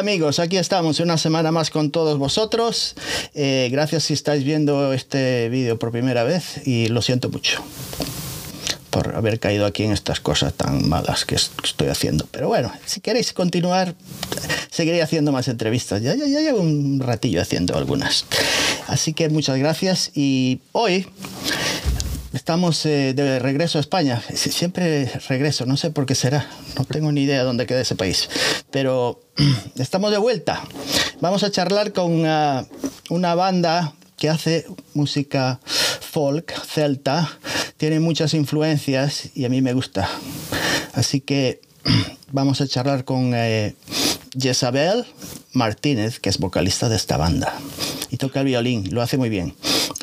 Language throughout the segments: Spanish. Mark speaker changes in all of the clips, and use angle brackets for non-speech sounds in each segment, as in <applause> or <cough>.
Speaker 1: Amigos, aquí estamos una semana más con todos vosotros. Eh, gracias si estáis viendo este vídeo por primera vez y lo siento mucho por haber caído aquí en estas cosas tan malas que estoy haciendo. Pero bueno, si queréis continuar, seguiré haciendo más entrevistas. Ya, ya, ya llevo un ratillo haciendo algunas. Así que muchas gracias y hoy Estamos eh, de regreso a España. Siempre regreso, no sé por qué será. No tengo ni idea de dónde queda ese país. Pero <clears throat> estamos de vuelta. Vamos a charlar con una, una banda que hace música folk, celta. Tiene muchas influencias y a mí me gusta. Así que <clears throat> vamos a charlar con eh, Jezabel Martínez, que es vocalista de esta banda. Y toca el violín, lo hace muy bien.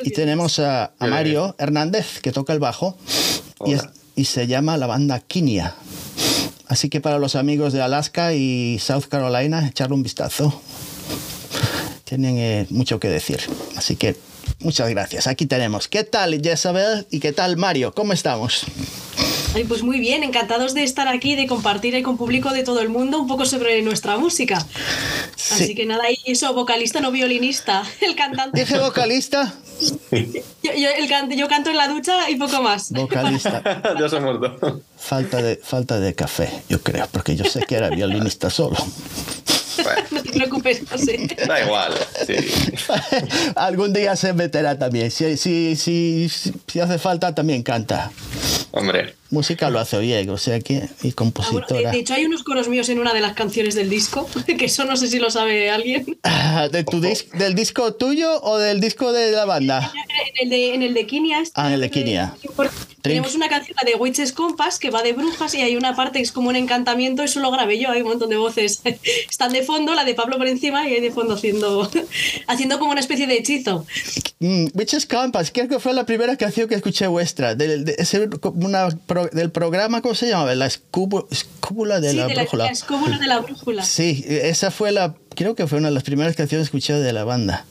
Speaker 1: Y tenemos a, Mario Hernández, que toca el bajo, y, se llama la banda Kinia. Así que para los amigos de Alaska y South Carolina, echarle un vistazo. Tienen eh, mucho que decir. Así que muchas gracias. Aquí tenemos. ¿Qué tal, Jezabel? ¿Y qué tal, Mario? ¿Cómo estamos?
Speaker 2: Pues muy bien, encantados de estar aquí, de compartir con público de todo el mundo un poco sobre nuestra música. Así que nada, y eso, vocalista, no violinista, <laughs> el cantante.
Speaker 1: ¿Dije vocalista?
Speaker 2: Yo, yo, canto en la ducha y poco más.
Speaker 1: Vocalista. <laughs>
Speaker 3: ya se muerto.
Speaker 1: Falta de, falta de café, yo creo, porque yo sé que era violinista solo. <laughs>
Speaker 2: no te preocupes, José.
Speaker 3: Da igual, sí. <laughs>
Speaker 1: Algún día se meterá también. Si, si, si, si hace falta, también canta.
Speaker 3: Hombre.
Speaker 1: Música lo hace bien, o sea que. Y compositora.
Speaker 2: de, hecho, hay unos coros míos en una de las canciones del disco, <laughs> que eso no sé si lo sabe alguien.
Speaker 1: Ah, ¿De tu ¿Del disco tuyo o del disco de la banda?
Speaker 2: En el de, en el de Kinia.
Speaker 1: Este ah, en el de Kinia.
Speaker 2: Tenemos una canción de Witches Compass que va de brujas y hay una parte que es como un encantamiento, eso lo grabé yo, hay un montón de voces. <laughs> Están de fondo, la de Pablo por encima y hay de fondo haciendo, <laughs> haciendo como una especie de hechizo.
Speaker 1: Mm, Witches Compass, creo que fue la primera canción que escuché vuestra, del, de, una, del programa, ¿cómo se llama? La escúpula de, la, brújula.
Speaker 2: La escúpula de la brújula.
Speaker 1: Sí, esa fue la, creo que fue una de las primeras canciones que escuché de la banda.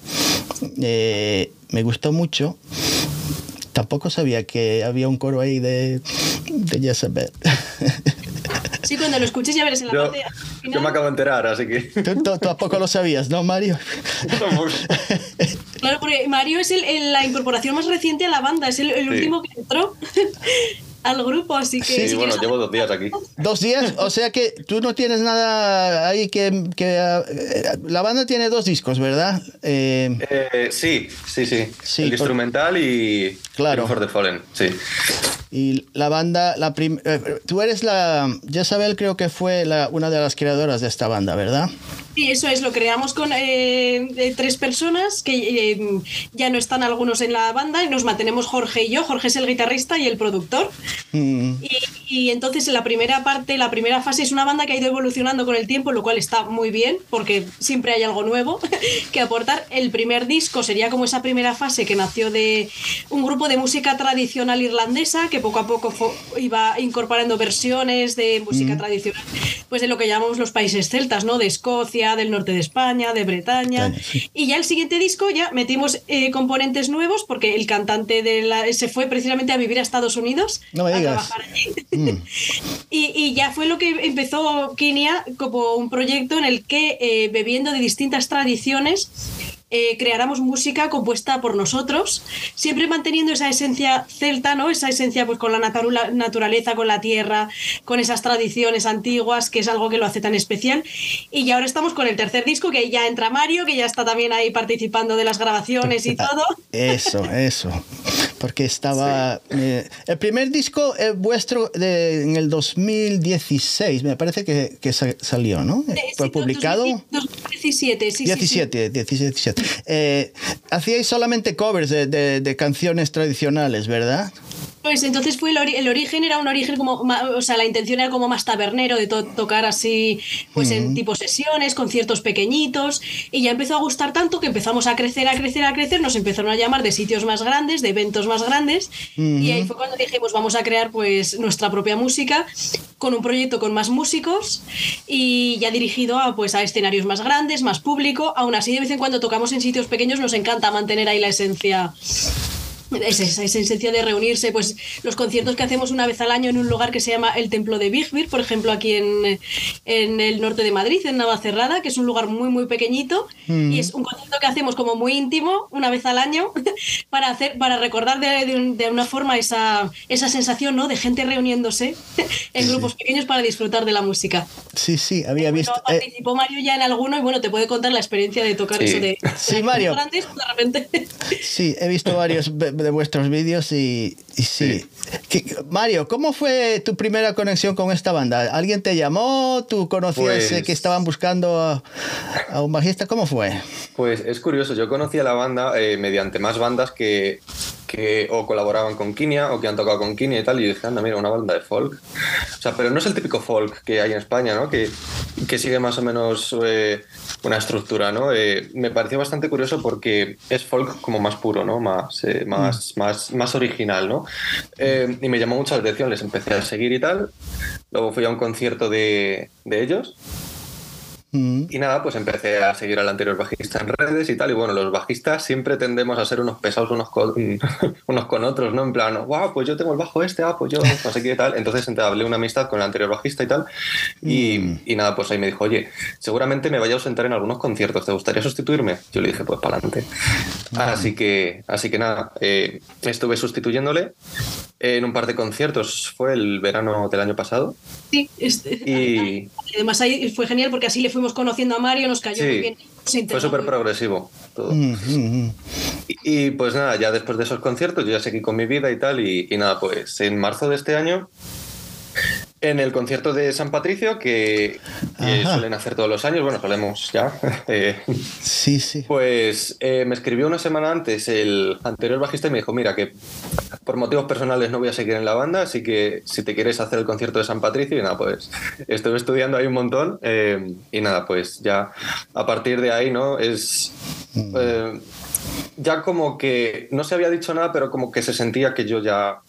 Speaker 1: Eh, me gustó mucho tampoco sabía que había un coro ahí de, de Jezebel.
Speaker 2: Sí, cuando lo escuches ya verás en la yo, parte
Speaker 3: Yo me acabo de enterar, así que...
Speaker 1: Tú, tampoco lo sabías, ¿no, Mario?
Speaker 2: claro, porque Mario es el, la incorporación más reciente a la banda, es el, el último que entró al grupo, así que...
Speaker 3: Sí, bueno, llevo dos días aquí.
Speaker 1: ¿Dos días? O sea que tú no tienes nada ahí que... que eh, la banda tiene dos discos, ¿verdad?
Speaker 3: Eh, eh, sí, sí, sí, sí. El instrumental y...
Speaker 1: Claro.
Speaker 3: For the Fallen, sí.
Speaker 1: Y la banda, la tú eres la... Jezabel creo que fue la, una de las creadoras de esta banda, ¿verdad?
Speaker 2: Sí, eso es, lo creamos con eh, tres personas que eh, ya no están algunos en la banda y nos mantenemos Jorge y yo. Jorge es el guitarrista y el productor. Mm. Y, entonces en la primera parte, la primera fase es una banda que ha ido evolucionando con el tiempo, lo cual está muy bien porque siempre hay algo nuevo <laughs> que aportar. El primer disco sería como esa primera fase que nació de un grupo de música tradicional irlandesa que poco a poco iba incorporando versiones de música mm. tradicional, pues de lo que llamamos los países celtas, ¿no? De Escocia del norte de España, de Bretaña. Y ya el siguiente disco ya metimos eh, componentes nuevos porque el cantante de la, se fue precisamente a vivir a Estados Unidos
Speaker 1: no me digas.
Speaker 2: Mm. <laughs> y, ya fue lo que empezó Kinia como un proyecto en el que, eh, bebiendo de distintas tradiciones, eh, creáramos música compuesta por nosotros, siempre manteniendo esa esencia celta, ¿no? Esa esencia pues con la naturaleza, con la tierra, con esas tradiciones antiguas, que es algo que lo hace tan especial. Y ahora estamos con el tercer disco, que ya entra Mario, que ya está también ahí participando de las grabaciones y <laughs> todo.
Speaker 1: Eso, eso. Porque estaba... Eh, el primer disco es vuestro de, en el 2016, me parece que, que salió, ¿no? Fue publicado.
Speaker 2: 2017, sí,
Speaker 1: 17, 17. Eh, hacíais solamente covers de, canciones tradicionales, ¿verdad?
Speaker 2: Pues entonces fue el, origen era un origen como, o sea, la intención era como más tabernero de tocar así, pues en tipo sesiones, conciertos pequeñitos, y ya empezó a gustar tanto que empezamos a crecer, a crecer, a crecer, nos empezaron a llamar de sitios más grandes, de eventos más grandes, y ahí fue cuando dijimos vamos a crear pues nuestra propia música con un proyecto con más músicos y ya dirigido a pues a escenarios más grandes, más público, aún así de vez en cuando tocamos en sitios pequeños, nos encanta mantener ahí la esencia es esa esencia de reunirse, pues los conciertos que hacemos una vez al año en un lugar que se llama el Templo de Bigbir, por ejemplo, aquí en, en el norte de Madrid, en Navacerrada, que es un lugar muy, muy pequeñito, mm. y es un concierto que hacemos como muy íntimo, una vez al año, <laughs> para, hacer, para recordar de, de, una forma esa, esa sensación ¿no? de gente reuniéndose <laughs> en grupos pequeños para disfrutar de la música.
Speaker 1: Sí, sí, había visto... Eh,
Speaker 2: participó Mario ya en alguno y bueno, te puede contar la experiencia de tocar eso de...
Speaker 1: Sí, Mario. de repente. Sí, he visto varios <laughs> de vuestros vídeos y, sí. Mario, ¿cómo fue tu primera conexión con esta banda? ¿Alguien te llamó? ¿Tú conocías que pues estaban buscando a, un bajista? ¿Cómo fue?
Speaker 3: Pues es curioso, yo conocí a la banda eh, mediante más bandas que que o colaboraban con Kinia o que han tocado con Kinia y tal, y dije, anda, mira, una banda de folk. O sea, pero no es el típico folk que hay en España, ¿no? Que, que sigue más o menos eh, una estructura, ¿no? Eh, me pareció bastante curioso porque es folk como más puro, ¿no? Más, eh, más, mm. más, más original, ¿no? y me llamó mucho la atención, les empecé a seguir y tal. Luego fui a un concierto de, de ellos. Y nada, pues empecé a seguir al anterior bajista en redes y tal. Y bueno, los bajistas siempre tendemos a ser unos pesados unos con, <laughs> unos con otros, ¿no? En plan, wow, pues yo tengo el bajo este, ah, pues yo no sé qué tal. Entonces hablé una amistad con el anterior bajista y tal. Y, mm. y, nada, pues ahí me dijo, oye, seguramente me vaya a ausentar en algunos conciertos, ¿te gustaría sustituirme? Yo le dije, pues para adelante. Así que, así que nada, eh, estuve sustituyéndole en un par de conciertos, fue el verano del año pasado.
Speaker 2: Sí, este, y <laughs> además ahí fue genial porque así le fuimos conociendo a Mario, nos cayó muy bien.
Speaker 3: Fue súper progresivo todo. Mm, mm, mm. y, pues nada, ya después de esos conciertos yo ya seguí con mi vida y tal y nada, pues en marzo de este año en el concierto de San Patricio, que, suelen hacer todos los años, bueno, solemos ya. <laughs> Eh,
Speaker 1: sí, sí.
Speaker 3: Pues eh, me escribió una semana antes el anterior bajista y me dijo, mira, que por motivos personales no voy a seguir en la banda, así que si te quieres hacer el concierto de San Patricio, y nada, pues estuve estudiando ahí un montón eh, y nada, pues ya a partir de ahí, ¿no? Es... Mm ya como que no se había dicho nada, pero como que se sentía que yo ya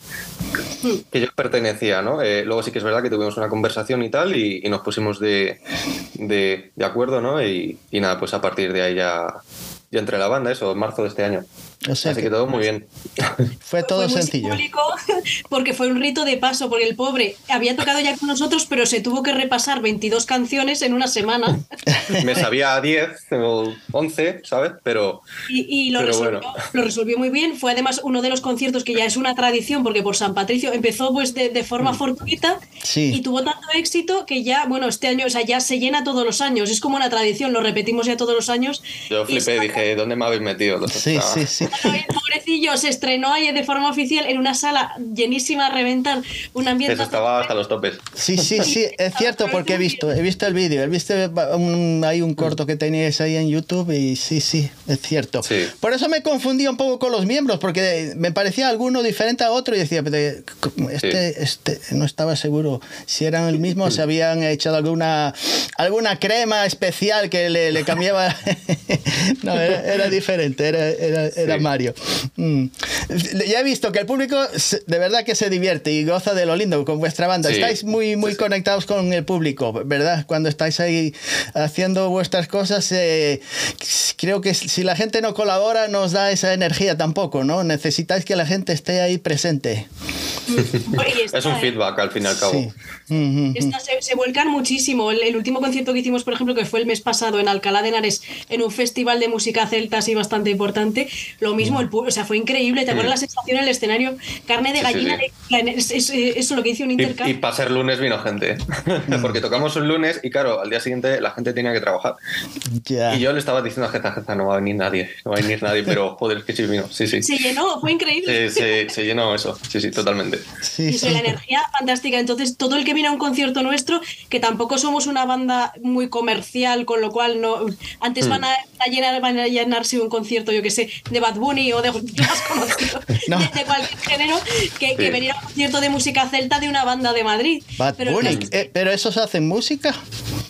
Speaker 3: que yo pertenecía, ¿no? Eh, luego sí que es verdad que tuvimos una conversación y tal y, nos pusimos de, de, acuerdo, ¿no? Y, y, nada, pues a partir de ahí ya, ya entré la banda, eso, en marzo de este año. Así que, todo muy bien.
Speaker 1: Fue todo
Speaker 2: fue
Speaker 1: sencillo. <laughs>
Speaker 2: Porque fue un rito de paso, porque el pobre había tocado ya con nosotros, pero se tuvo que repasar 22 canciones en una semana. <laughs>
Speaker 3: Me sabía 10 o 11, ¿sabes? Pero.
Speaker 2: Y, lo, resolvió, lo, resolvió, muy bien. Fue además uno de los conciertos que ya es una tradición, porque por San Patricio empezó pues de, forma mm. fortuita y tuvo tanto éxito que ya, bueno, este año, o sea, ya se llena todos los años. Es como una tradición, lo repetimos ya todos los años.
Speaker 3: Yo flipé, dije, ¿dónde me habéis metido?
Speaker 1: sí, sí, sí.
Speaker 2: pobrecillo, se estrenó ayer de forma oficial en una sala llenísima a reventar, un ambiente...
Speaker 3: Eso estaba hasta los topes.
Speaker 1: Sí, sí, sí, es cierto, porque he visto, he visto el vídeo, he visto un, hay un corto que teníais ahí en YouTube y sí, sí, es cierto. Por eso me confundía un poco con los miembros, porque me parecía alguno diferente a otro y decía, este, este, no estaba seguro si eran el mismo, si habían echado alguna, alguna crema especial que le, cambiaba. <laughs> no, era, <laughs> diferente, era, era Mario. Mm. Ya he visto que el público de verdad que se divierte y goza de lo lindo con vuestra banda. Estáis muy, muy conectados con el público, ¿verdad? Cuando estáis ahí haciendo vuestras cosas, eh, creo que si la gente no colabora, nos da esa energía tampoco, ¿no? Necesitáis que la gente esté ahí presente.
Speaker 3: es un feedback al fin y al cabo.
Speaker 2: se, vuelcan muchísimo. El, último concierto que hicimos, por ejemplo, que fue el mes pasado en Alcalá de Henares, en un festival de música celta así bastante importante, lo mismo, el, o sea, fue increíble. ¿Te acuerdas la sensación en el escenario? Carne de gallina, eso es, lo que hizo un intercambio.
Speaker 3: Y, para ser lunes vino gente, <laughs> porque tocamos un lunes y claro, al día siguiente la gente tenía que trabajar. Y yo le estaba diciendo a Jeza, Jeza, no va a venir nadie, no va a venir nadie, pero <laughs> joder, es que sí vino, sí, sí.
Speaker 2: Se llenó, fue increíble.
Speaker 3: se, se llenó eso, sí, sí, totalmente.
Speaker 2: Sí, La energía fantástica. Entonces, todo el que viene a un concierto nuestro, que tampoco somos una banda muy comercial, con lo cual no antes mm. van, a, llenar, van a llenarse un concierto, yo que sé, de Bad Bunny o de más conocido, <laughs> de, cualquier género, que, venir a un concierto de música celta de una banda de Madrid.
Speaker 1: Bad pero, Bunny, eh, ¿pero esos hacen música?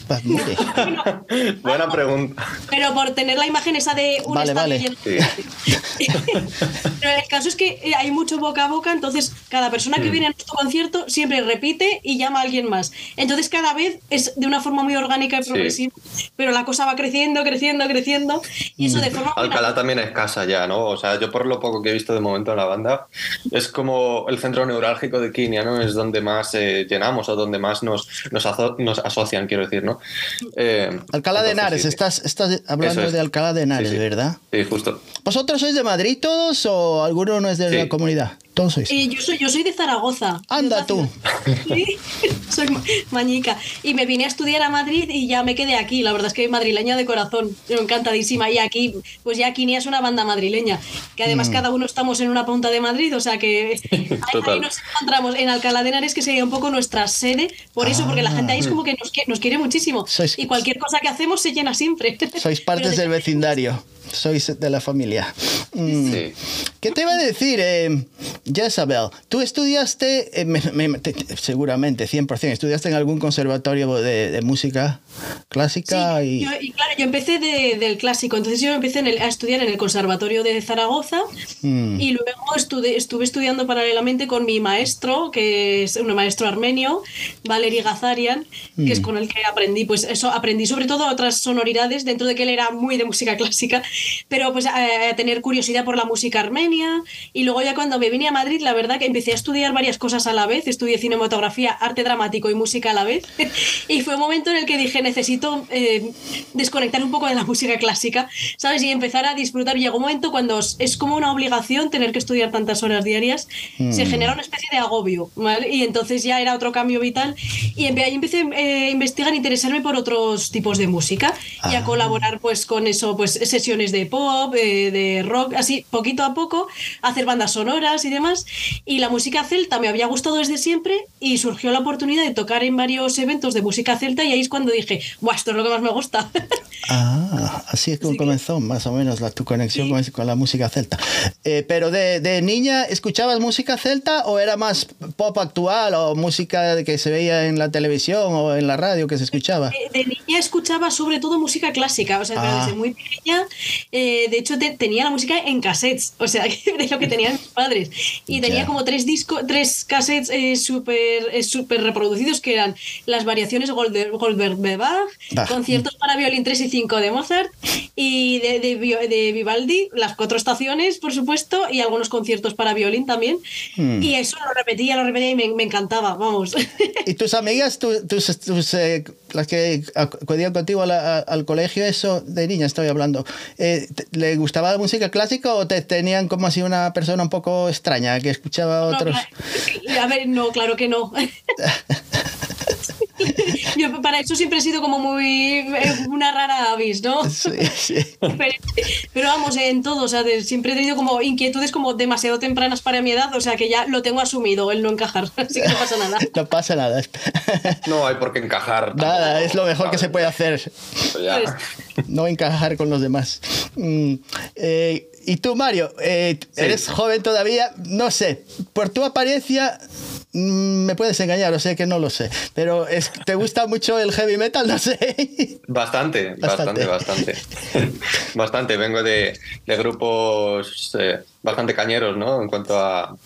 Speaker 1: <laughs>
Speaker 3: Buena pregunta.
Speaker 2: Pero por tener la imagen esa de un
Speaker 1: Vale,
Speaker 2: estadio
Speaker 1: vale.
Speaker 2: lleno-
Speaker 3: Sí.
Speaker 2: Pero el caso es que hay mucho boca a boca, entonces cada persona
Speaker 3: Hmm.
Speaker 2: que viene a nuestro concierto siempre repite y llama a alguien más. Entonces cada vez es de una forma muy orgánica y
Speaker 3: Sí.
Speaker 2: progresiva, pero la cosa va creciendo, creciendo, creciendo, y eso de forma muy
Speaker 3: Alcalá también es casa ya, ¿no? O sea, yo por lo poco que he visto de momento en la banda, es como el centro neurálgico de Kinia, ¿no? Es donde más eh, llenamos o donde más nos, nos, aso- nos asocian, quiero decir, ¿no? Eh,
Speaker 1: Alcalá de Henares,
Speaker 3: sí,
Speaker 1: estás, estás hablando
Speaker 3: es.
Speaker 1: de Alcalá de Henares,
Speaker 3: Sí, sí.
Speaker 1: ¿verdad?
Speaker 3: Sí, justo.
Speaker 1: ¿Vosotros sois de Madrid todos o alguno no es de la comunidad? Todos sois.
Speaker 2: Eh, yo, soy, yo soy de Zaragoza.
Speaker 1: Anda tú.
Speaker 2: Sí, <laughs> soy ma- mañica. Y me vine a estudiar a Madrid y ya me quedé aquí. La verdad es que madrileña de corazón. Encantadísima. Y aquí, pues ya Kinia es una banda madrileña. Que
Speaker 1: Mm.
Speaker 2: además cada uno estamos en una punta de Madrid. O sea que <laughs> ahí, nos encontramos en Alcalá de Henares, que sería un poco nuestra sede. Por eso, porque la gente ahí es como que nos, nos quiere muchísimo.
Speaker 1: Ah. Sois-
Speaker 2: Y cualquier cosa que hacemos se llena siempre.
Speaker 1: Sois partes <laughs> del vecindario. Sois de la familia. Mm.
Speaker 3: Sí.
Speaker 1: ¿Qué te iba a decir, eh, Jezabel? Tú estudiaste, eh, me- me- te- te- seguramente, 100%, estudiaste en algún conservatorio de, de música clásica
Speaker 2: Sí,
Speaker 1: y...
Speaker 2: yo, y claro, yo empecé de- del clásico, entonces yo empecé en el- a estudiar en el Conservatorio de Zaragoza
Speaker 1: Mm.
Speaker 2: y luego estuve, estuve estudiando paralelamente con mi maestro, que es un maestro armenio, Valery Gazarian, que es con el que aprendí, pues eso, aprendí sobre todo otras sonoridades, dentro de que él era muy de música clásica, pero pues a, a tener curiosidad por la música armenia y luego ya cuando me vine a Madrid, la verdad que empecé a estudiar varias cosas a la vez, estudié cinematografía, arte dramático y música a la vez <laughs> y fue un momento en el que dije necesito eh, desconectar un poco de la música clásica, ¿sabes? Y empezar a disfrutar. Llegó un momento cuando es- como una obligación tener que estudiar tantas horas diarias, se genera una especie de agobio, ¿vale? Y entonces ya era otro cambio vital y ahí empecé eh, a investigar, a interesarme por otros tipos de música y a
Speaker 1: Ah.
Speaker 2: colaborar pues con eso, pues sesiones de pop, eh, de rock, así poquito a poco, hacer bandas sonoras y demás. Y la música celta me había gustado desde siempre y surgió la oportunidad de tocar en varios eventos de música celta y ahí es cuando dije, ¡buah, esto es lo que más me gusta! <laughs>
Speaker 1: Ah, así es como
Speaker 2: Así que-
Speaker 1: comenzó más o menos la, tu conexión con, con la música celta. Eh, pero de, de niña, ¿escuchabas música celta o era más pop actual o música que se veía en la televisión o en la radio que se escuchaba?
Speaker 2: de, de niña escuchaba sobre todo música clásica, o sea,
Speaker 1: Ah.
Speaker 2: desde muy pequeña, eh, de hecho te- tenía la música en cassettes, o sea, <laughs> de lo que tenían mis padres. Y tenía como tres discos, tres cassettes eh, súper eh, súper reproducidos que eran las variaciones Goldberg, Goldberg Bach,
Speaker 1: Bach.
Speaker 2: conciertos para violín 3 y 5 de Mozart y de, de, Vi- de Vivaldi, las cuatro estaciones, por supuesto, y algunos conciertos para violín también.
Speaker 1: Hmm.
Speaker 2: Y eso lo repetía, lo repetía y me, me encantaba, vamos.
Speaker 1: ¿Y tus amigas, tu- tus, tus, eh, las que acudían contigo a la- a- al colegio, eso de niña estoy hablando, eh, ¿le gustaba la música clásica o te tenían como así una persona un poco extraña que escuchaba
Speaker 2: No,
Speaker 1: otros?
Speaker 2: cla- a ver, no, claro que no. <laughs> Yo para eso siempre he sido como muy eh, una rara avis, ¿no?
Speaker 1: Sí, sí.
Speaker 2: Pero, pero vamos, en todo, o sea, de- siempre he tenido como inquietudes como demasiado tempranas para mi edad, o sea que ya lo tengo asumido, el no encajar, <laughs> así que no pasa nada.
Speaker 1: No pasa nada.
Speaker 3: No hay por qué encajar.
Speaker 1: Nada,
Speaker 3: tampoco,
Speaker 1: es lo mejor que se puede hacer.
Speaker 2: Pues,
Speaker 1: No encajar con los demás. Mm, eh, y tú, Mario, eh,
Speaker 3: Sí.
Speaker 1: eres joven todavía, no sé, por tu apariencia me puedes engañar, o sea que no lo sé, pero es, ¿te gusta mucho el heavy metal? No sé.
Speaker 3: Bastante, <laughs>
Speaker 1: Bastante.
Speaker 3: bastante, bastante. <laughs> bastante. Vengo de, de grupos eh, bastante cañeros, ¿no? En cuanto a.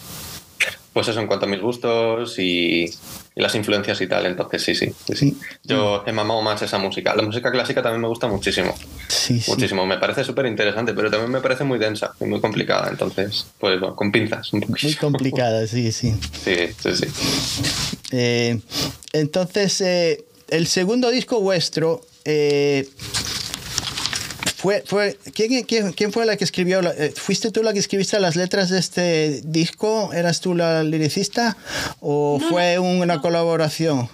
Speaker 3: Pues eso, en cuanto a mis gustos y, y las influencias y tal. Entonces, sí, sí. sí, sí. Yo he mamado más esa música. La música clásica también me gusta muchísimo.
Speaker 1: Sí, sí.
Speaker 3: Muchísimo. Me parece súper interesante, pero también me parece muy densa y muy complicada. Entonces, pues bueno, con pinzas un poquito.
Speaker 1: Muy complicada, sí, sí. <laughs>
Speaker 3: Sí, sí, sí.
Speaker 1: Eh, entonces, eh, el segundo disco vuestro eh, fue, fue ¿quién, quién, quién fue la que escribió? la- eh, ¿Fuiste tú la que escribiste las letras de este disco? ¿Eras tú la liricista? ¿O
Speaker 2: No,
Speaker 1: fue
Speaker 2: no,
Speaker 1: una
Speaker 2: no.
Speaker 1: colaboración?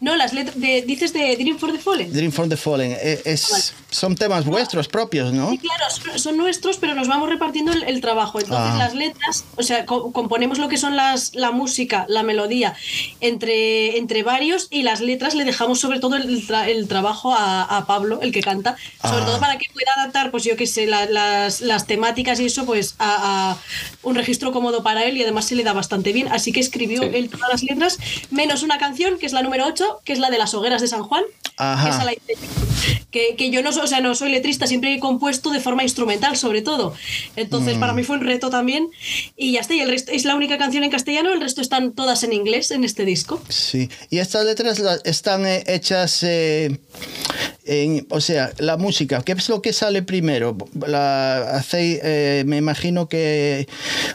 Speaker 2: No, las letras de, dices de Dream for the Fallen.
Speaker 1: Dream from the Fallen. eh, es-
Speaker 2: Vale.
Speaker 1: son temas vuestros propios, ¿no?
Speaker 2: Sí, claro, son, son nuestros, pero nos vamos repartiendo el, el trabajo. Entonces,
Speaker 1: Ah.
Speaker 2: las letras, o sea, co- componemos lo que son las, la música, la melodía, entre, entre varios, y las letras le dejamos sobre todo el, tra- el trabajo a, a Pablo, el que canta, sobre
Speaker 1: Ah.
Speaker 2: todo para que pueda adaptar, pues yo qué sé, la- las, las temáticas y eso, pues a, a un registro cómodo para él, y además se le da bastante bien. Así que escribió
Speaker 3: Sí.
Speaker 2: él todas las letras, menos una canción, que es la número 8, que es la de las hogueras de San Juan. Hice que, que, yo no, o sea, no soy letrista, siempre he compuesto de forma instrumental, sobre todo. Entonces, para mí fue un reto también. Y ya está, y el resto es la única canción en castellano, el resto están todas en inglés en este disco.
Speaker 1: Sí, y estas letras están eh, hechas eh, en, o sea, la música, ¿qué es lo que sale primero? Eh, me imagino que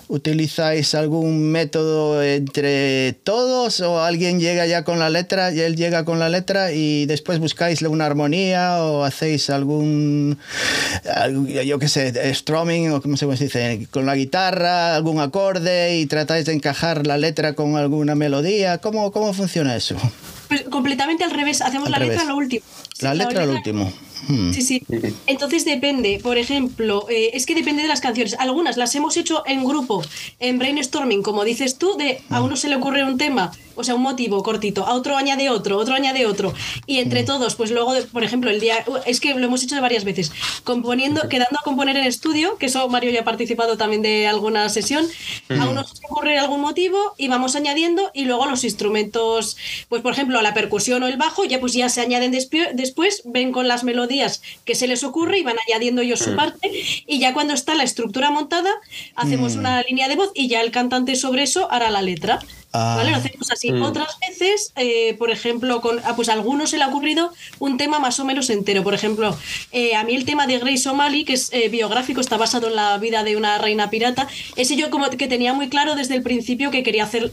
Speaker 1: utilizáis algún método entre todos o alguien llega ya con la letra y él llega con la letra y después buscáis una armonía o hacéis algún, yo qué sé, strumming o como se dice, con la guitarra, algún acorde y tratáis de encajar la letra con alguna melodía. ¿Cómo, cómo funciona eso?
Speaker 2: Pues completamente al revés, hacemos la letra lo último.
Speaker 1: La letra lo último.
Speaker 2: Hmm. Sí, sí. Entonces depende, por ejemplo, eh, es que depende de las canciones. Algunas las hemos hecho en grupo, en brainstorming, como dices tú, de a uno se le ocurre un tema o sea, un motivo cortito, a otro añade otro, otro añade otro, y entre mm. todos, pues luego, por ejemplo, el día, es que lo hemos hecho varias veces, componiendo, quedando a componer en estudio, que eso Mario ya ha participado también de alguna sesión, a uno se ocurre algún motivo y vamos añadiendo, y luego los instrumentos, pues por ejemplo, la percusión o el bajo, ya pues ya se añaden después, ven con las melodías que se les ocurre y van añadiendo ellos su parte, y ya cuando está la estructura montada, hacemos mm. una línea de voz y ya el cantante sobre eso hará la letra. ¿Vale? Lo hacemos así. Mm. Otras veces, eh, por ejemplo, con ah, pues a algunos se le ha ocurrido un tema más o menos entero. Por ejemplo, eh, a mí el tema de Grace O'Malley, que es eh, biográfico, está basado en la vida de una reina pirata. Ese yo como que tenía muy claro desde el principio que quería hacer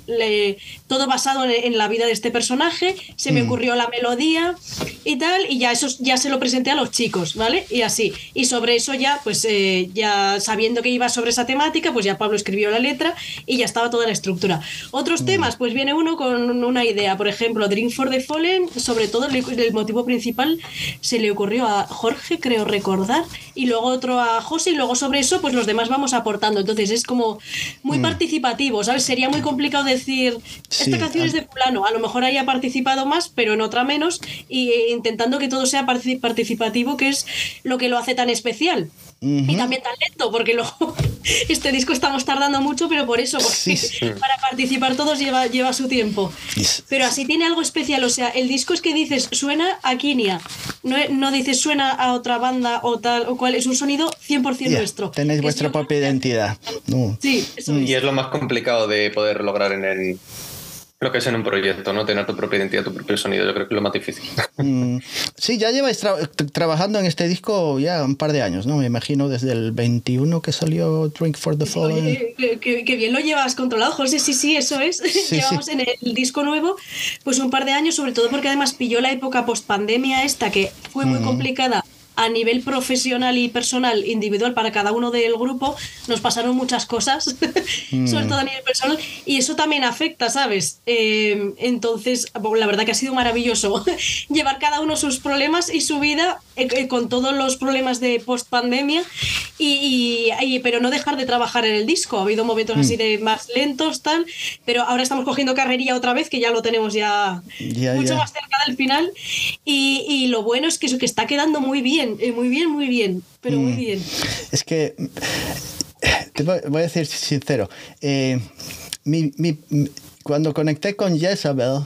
Speaker 2: todo basado en, la vida de este personaje. Se me mm. ocurrió la melodía y tal, y ya eso ya se lo presenté a los chicos, ¿vale? Y así. Y sobre eso ya, pues ya sabiendo que iba sobre esa temática, pues ya Pablo escribió la letra y ya estaba toda la estructura. Otros temas, pues viene uno con una idea. Por ejemplo, Dream for the Fallen, sobre todo el, motivo principal se le ocurrió a Jorge, creo recordar, y luego otro a José, y luego sobre eso, pues los demás vamos aportando. Entonces es como muy mm. participativo, ¿sabes? Sería muy complicado decir, esta canción es de fulano, a lo mejor haya participado más, pero en otra menos, y eh, intentando que todo sea participativo, que es lo que lo hace tan especial. Y también tan lento, porque luego <laughs> este disco estamos tardando mucho, pero por eso, <laughs> para participar todos lleva, lleva su tiempo. Pero así tiene algo especial, o sea, el disco es que dices suena a Kinia, no, no dices suena a otra banda o tal o cual, es un sonido 100% nuestro.
Speaker 1: Tenéis vuestra propia identidad.
Speaker 2: Sí, eso
Speaker 3: Y es lo más complicado de poder lograr en el, lo que es en un proyecto, ¿no? Tener tu propia identidad, tu propio sonido, yo creo que es lo más difícil. <laughs>
Speaker 1: Mm, sí, ya lleváis trabajando en este disco ya un par de años, ¿no? Me imagino desde el 21 que salió Drink for the Fallen.
Speaker 2: que, bien lo llevas controlado, José, sí, sí, eso es. <laughs> Llevamos en el disco nuevo pues un par de años, sobre todo porque además pilló la época post pandemia esta, que fue muy mm. complicada a nivel profesional y personal, individual para cada uno del grupo, nos pasaron muchas cosas, <laughs> sobre todo a nivel personal, y eso también afecta, ¿sabes? Eh, entonces, la verdad que ha sido maravilloso <laughs> llevar cada uno sus problemas y su vida eh, eh, con todos los problemas de post pandemia, y, pero no dejar de trabajar en el disco. Ha habido momentos así mm. de más lentos, tal, pero ahora estamos cogiendo carrería otra vez, que ya lo tenemos ya, mucho más cerca del final, y, y lo bueno es que eso que está quedando muy bien eh, muy bien, muy bien, pero muy mm. bien.
Speaker 1: Es que, te voy a decir sincero, eh, cuando conecté con Jezabel,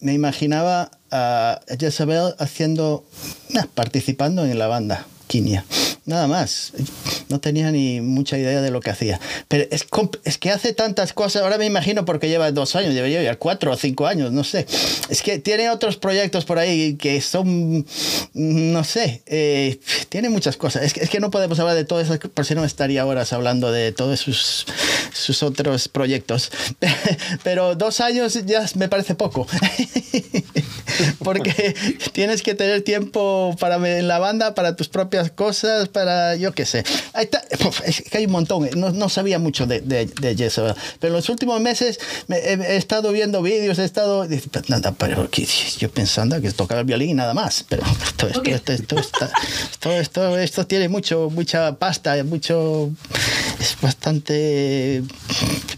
Speaker 1: me imaginaba a Jezabel haciendo, participando en la banda, Kinia nada más. No tenía ni mucha idea de lo que hacía. Pero es, que hace tantas cosas, ahora me imagino porque lleva dos años, debería llevar cuatro o cinco años, no sé. Es que tiene otros proyectos por ahí que son, no sé, eh, tiene muchas cosas. Es que, no podemos hablar de todo eso, por si no estaría horas hablando de todos sus, sus otros proyectos. <laughs> Pero dos años ya me parece poco. <laughs> porque tienes que tener tiempo para en la banda, para tus propias cosas, para yo qué sé. es que hay un montón, no, no sabía mucho de, de, de Jezebel, pero en los últimos meses me, he, estado viendo vídeos, he estado... Nada, pero yo pensando que tocaba el violín y nada más, pero esto, esto, esto, esto, esto, esto, tiene mucho, mucha pasta, mucho... Es bastante...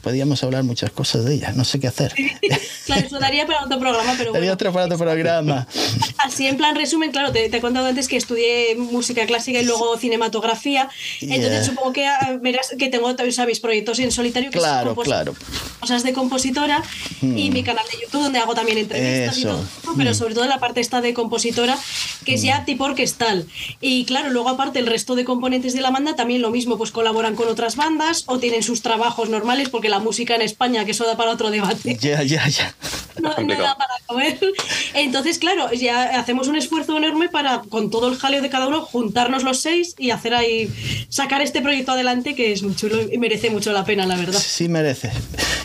Speaker 1: Podríamos hablar muchas cosas de ella, no sé qué hacer.
Speaker 2: Claro, eso daría para otro programa, pero
Speaker 1: Daría otro para otro programa. <laughs>
Speaker 2: Así en plan resumen, claro, te, te, he contado antes que estudié música clásica y luego cinematografía. Entonces supongo que ah, verás que tengo sabéis proyectos en solitario que
Speaker 1: claro, claro.
Speaker 2: cosas de compositora y hmm. mi canal de YouTube donde hago también entrevistas y todo, pero hmm. sobre todo la parte esta de compositora que es ya hmm. tipo orquestal. Y claro, luego aparte el resto de componentes de la banda también lo mismo, pues colaboran con otras bandas o tienen sus trabajos normales porque la música en España, que eso da para otro debate.
Speaker 1: Ya, ya, ya.
Speaker 2: No, da para comer. Entonces, claro, ya hacemos un esfuerzo enorme para, con todo el jaleo de cada uno, juntarnos los seis y hacer ahí, sacar este proyecto adelante que es muy chulo y merece mucho la pena, la verdad.
Speaker 1: Sí, merece.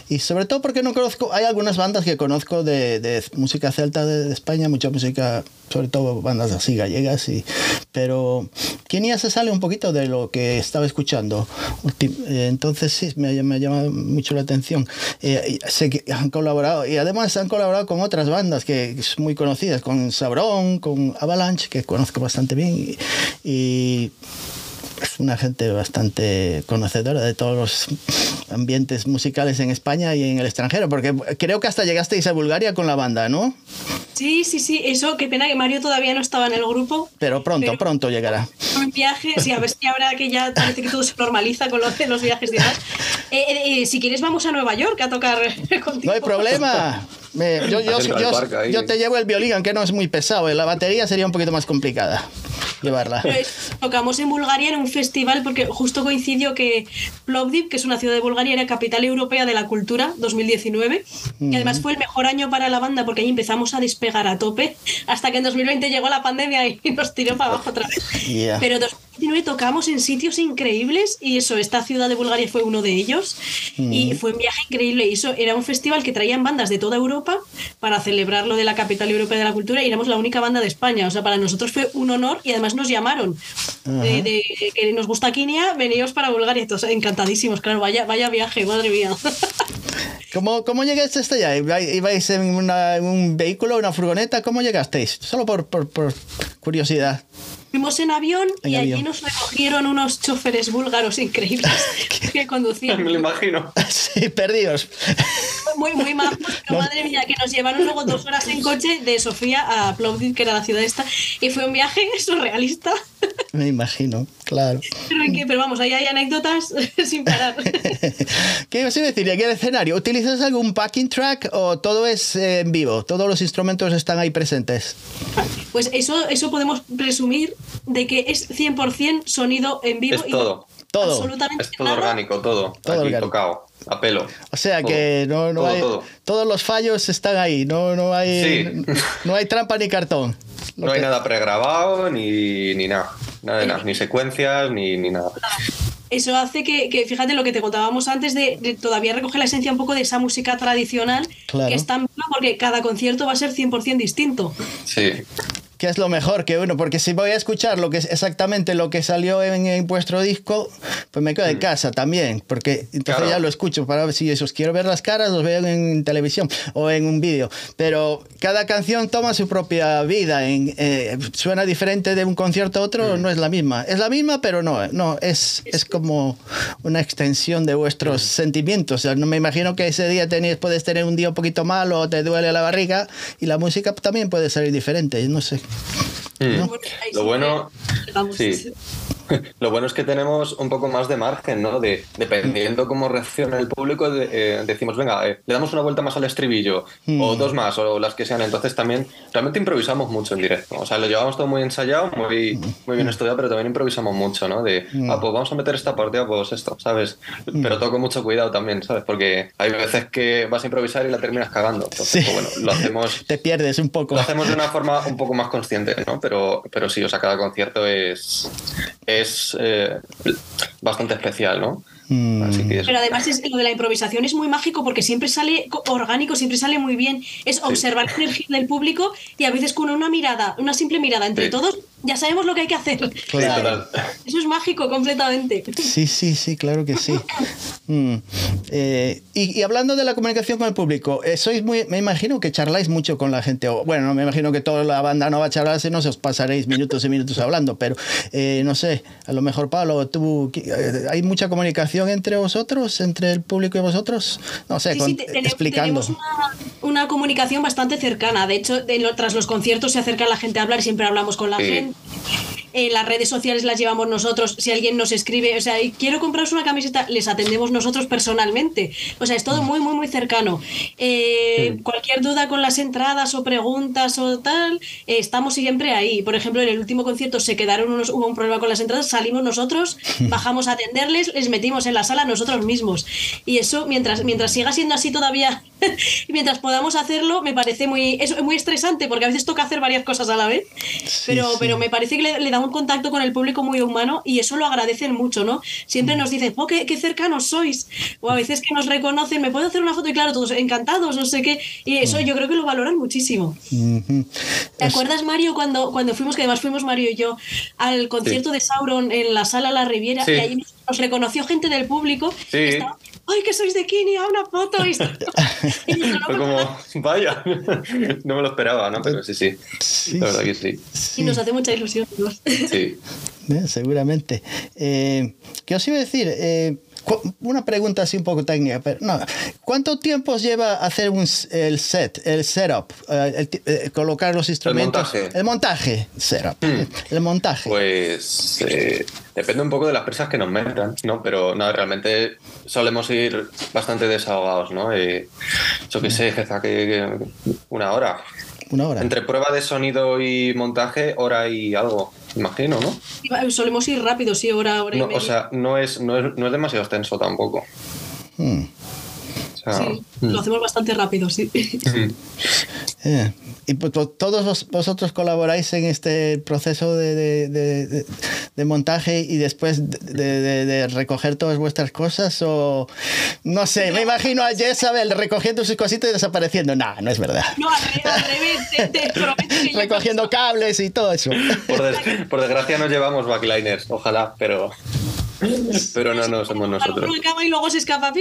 Speaker 1: Y sobre todo porque no conozco, hay algunas bandas que conozco de, música celta de, España, mucha música, sobre todo bandas así gallegas, y, pero Kenia se sale un poquito de lo que estaba escuchando. Eh, entonces sí, me, me llama mucho la atención. Eh, sé que han colaborado y además han colaborado con otras bandas que son muy conocidas, con Sabrón, con Avalanche, que conozco bastante bien, y es una gente bastante conocedora de todos los ambientes musicales en España y en el extranjero, porque creo que hasta llegasteis a Bulgaria con la banda, ¿no?
Speaker 2: Sí, sí, sí, eso, qué pena que Mario todavía no estaba en el grupo.
Speaker 1: Pero pronto, pronto llegará. <laughs>
Speaker 2: Un viaje, sí, a ver si ahora que ya parece que todo se normaliza con los, los viajes de eh, eh, si quieres vamos a Nueva York a tocar <laughs> contigo.
Speaker 1: No hay problema. yo, yo, yo, te llevo el violín, aunque no es muy pesado. La batería sería un poquito más complicada llevarla.
Speaker 2: Pues, tocamos en Bulgaria en un festival porque justo coincidió que Plovdiv, que es una ciudad de Bulgaria, era capital europea de la cultura 2019 y además fue el mejor año para la banda porque ahí empezamos a despegar a tope hasta que en 2020 llegó la pandemia y <laughs> nos tiró para abajo otra vez. Pero 2019 tocamos en sitios increíbles y eso, esta ciudad de Bulgaria fue uno de ellos y fue un viaje increíble y eso era un festival que traían bandas de toda Europa para celebrarlo de la capital europea de la cultura y éramos la única banda de España, o sea, para nosotros fue un honor y además nos llamaron de, que nos gusta Kinia, veníos para Bulgaria. Entonces, encantadísimos, claro, vaya, vaya viaje, madre mía. <laughs>
Speaker 1: ¿Cómo, ¿Cómo llegaste hasta allá? ¿Ibais en, un vehículo, una furgoneta? ¿Cómo llegasteis? Solo por, por, por curiosidad.
Speaker 2: Fuimos en avión y allí nos recogieron unos choferes búlgaros increíbles <laughs> que conducían.
Speaker 3: Me lo imagino. <laughs>
Speaker 1: sí, perdidos.
Speaker 2: Muy, muy majos, <laughs> madre mía, que nos llevaron luego dos horas en coche de Sofía a Plovdiv, que era la ciudad esta, y fue un viaje surrealista.
Speaker 1: Me imagino, claro.
Speaker 2: Pero, vamos, ahí hay anécdotas <laughs> sin parar. <laughs>
Speaker 1: ¿Qué os iba a decir? ¿Aquí el escenario? ¿Utilizas algún backing track o todo es eh, en vivo? ¿Todos los instrumentos están ahí presentes?
Speaker 2: Pues eso, eso podemos presumir de que es 100% sonido en vivo.
Speaker 3: Es todo.
Speaker 2: todo. Absolutamente
Speaker 3: es todo orgánico, todo. todo aquí tocado. A pelo.
Speaker 1: O sea que no, no hay. Todos los fallos están ahí. No, no, hay, no hay trampa ni cartón.
Speaker 3: no hay nada pregrabado ni, ni nada. Nada de nada. Ni secuencias ni, ni nada.
Speaker 2: Eso hace que, que, fíjate lo que te contábamos antes, de, todavía recoger la esencia un poco de esa música tradicional que es tan porque cada concierto va a ser 100% distinto.
Speaker 3: Sí
Speaker 1: que es lo mejor que uno, porque si voy a escuchar lo que es exactamente lo que salió en, vuestro disco, pues me quedo de mm. casa también, porque entonces ya lo escucho para ver si esos quiero ver las caras, los veo en televisión o en un vídeo. Pero cada canción toma su propia vida, en, eh, suena diferente de un concierto a otro, mm. no es la misma. Es la misma, pero no, no es, es como una extensión de vuestros mm. sentimientos. O sea, no me imagino que ese día tenéis, puedes tener un día un poquito malo o te duele la barriga y la música también puede salir diferente, no sé.
Speaker 3: Mm. Lo bueno, sí. <laughs> Lo bueno es que tenemos un poco más de margen, ¿no? De, dependiendo cómo reacciona el público, eh, decimos, venga, eh, le damos una vuelta más al estribillo, o mm. dos más, o las que sean. Entonces también, realmente improvisamos mucho en directo. O sea, lo llevamos todo muy ensayado, muy, muy bien mm. estudiado, pero también improvisamos mucho, ¿no? De, mm. ah, pues vamos a meter esta parte, ah, pues esto, ¿sabes? Pero todo con mucho cuidado también, ¿sabes? Porque hay veces que vas a improvisar y la terminas cagando. Entonces, pues bueno, lo hacemos... <laughs>
Speaker 1: Te pierdes un poco.
Speaker 3: Lo hacemos de una forma un poco más consciente, ¿no? Pero, pero sí, o sea, cada concierto es es eh, bastante especial, ¿no?
Speaker 1: Mm.
Speaker 2: Pero además es, lo de la improvisación es muy mágico porque siempre sale orgánico, siempre sale muy bien. Es observar la energía del público y a veces con una mirada, una simple mirada entre todos, ya sabemos lo que hay que hacer. Eso es mágico completamente.
Speaker 1: Sí, sí, sí, claro que sí. Mm. Eh, y, hablando de la comunicación con el público, eh, sois muy, me imagino que charláis mucho con la gente. O, bueno, me imagino que toda la banda no va a charlar, si no os pasaréis minutos y minutos hablando, pero eh, no sé, a lo mejor Pablo, tú, ¿hay mucha comunicación entre vosotros, entre el público y vosotros? No sé, explicando.
Speaker 2: Tenemos una, comunicación bastante cercana. De hecho, tras los conciertos se acerca la gente a hablar y siempre hablamos con la gente. はい。En las redes sociales las llevamos nosotros. Si alguien nos escribe, o sea, quiero compraros una camiseta, les atendemos nosotros personalmente. O sea, es todo muy, muy, muy cercano. Eh, cualquier duda con las entradas o preguntas o tal, eh, estamos siempre ahí. Por ejemplo, en el último concierto se quedaron unos, hubo un problema con las entradas, salimos nosotros, <laughs> bajamos a atenderles, les metimos en la sala nosotros mismos. Y eso, mientras, mientras siga siendo así todavía, <laughs> mientras podamos hacerlo, me parece muy, es muy estresante porque a veces toca hacer varias cosas a la vez. pero, pero me parece que le, da un contacto con el público muy humano y eso lo agradecen mucho, ¿no? Siempre nos dicen, oh, qué, cercanos sois. O a veces que nos reconocen, ¿me puedo hacer una foto? Y claro, todos encantados, no sé qué. Y eso yo creo que lo valoran muchísimo. ¿Te acuerdas, Mario, cuando, cuando fuimos, que además fuimos Mario y yo, al concierto de Sauron en la sala La Riviera? Y ahí nos reconoció gente del público. Sí. ¡ay, que sois de Kini! ¡A una foto! Y, <laughs> <laughs>
Speaker 3: Fue como, vaya, no me lo esperaba, ¿no? Pero sí, sí, sí la verdad que sí.
Speaker 2: Y nos hace mucha ilusión.
Speaker 3: Sí. <laughs>
Speaker 1: Eh, seguramente. Eh, ¿Qué os iba a decir? Eh, una pregunta así un poco técnica, pero no. ¿Cuánto tiempo lleva hacer un, el set, el setup, el, colocar los instrumentos?
Speaker 3: El montaje.
Speaker 1: El montaje, setup. Hmm. El montaje.
Speaker 3: Pues Depende un poco de las presas que nos metan, ¿no? Pero no, realmente solemos ir bastante desahogados, ¿no? Eh, yo qué sé, jefa, que, una hora.
Speaker 1: Una hora.
Speaker 3: Entre prueba de sonido y montaje, hora y algo, imagino, ¿no?
Speaker 2: Solemos ir rápido, sí, hora, hora y
Speaker 3: media. O sea, no es, no es, no es demasiado extenso tampoco.
Speaker 1: Hmm.
Speaker 2: sí, lo hmm. hacemos bastante rápido, sí. <laughs>
Speaker 1: Eh, y pues, todos vosotros colaboráis en este proceso de, montaje y después de, recoger todas vuestras cosas o no sé, me imagino a Jezabel recogiendo sus cositas y desapareciendo. No, no es verdad.
Speaker 2: No, al revés, te, <laughs> prometo que
Speaker 1: Recogiendo cables y todo eso.
Speaker 3: Por, por desgracia no llevamos backliners, ojalá, pero... Pero no, no, somos nosotros.
Speaker 2: y luego se escapa.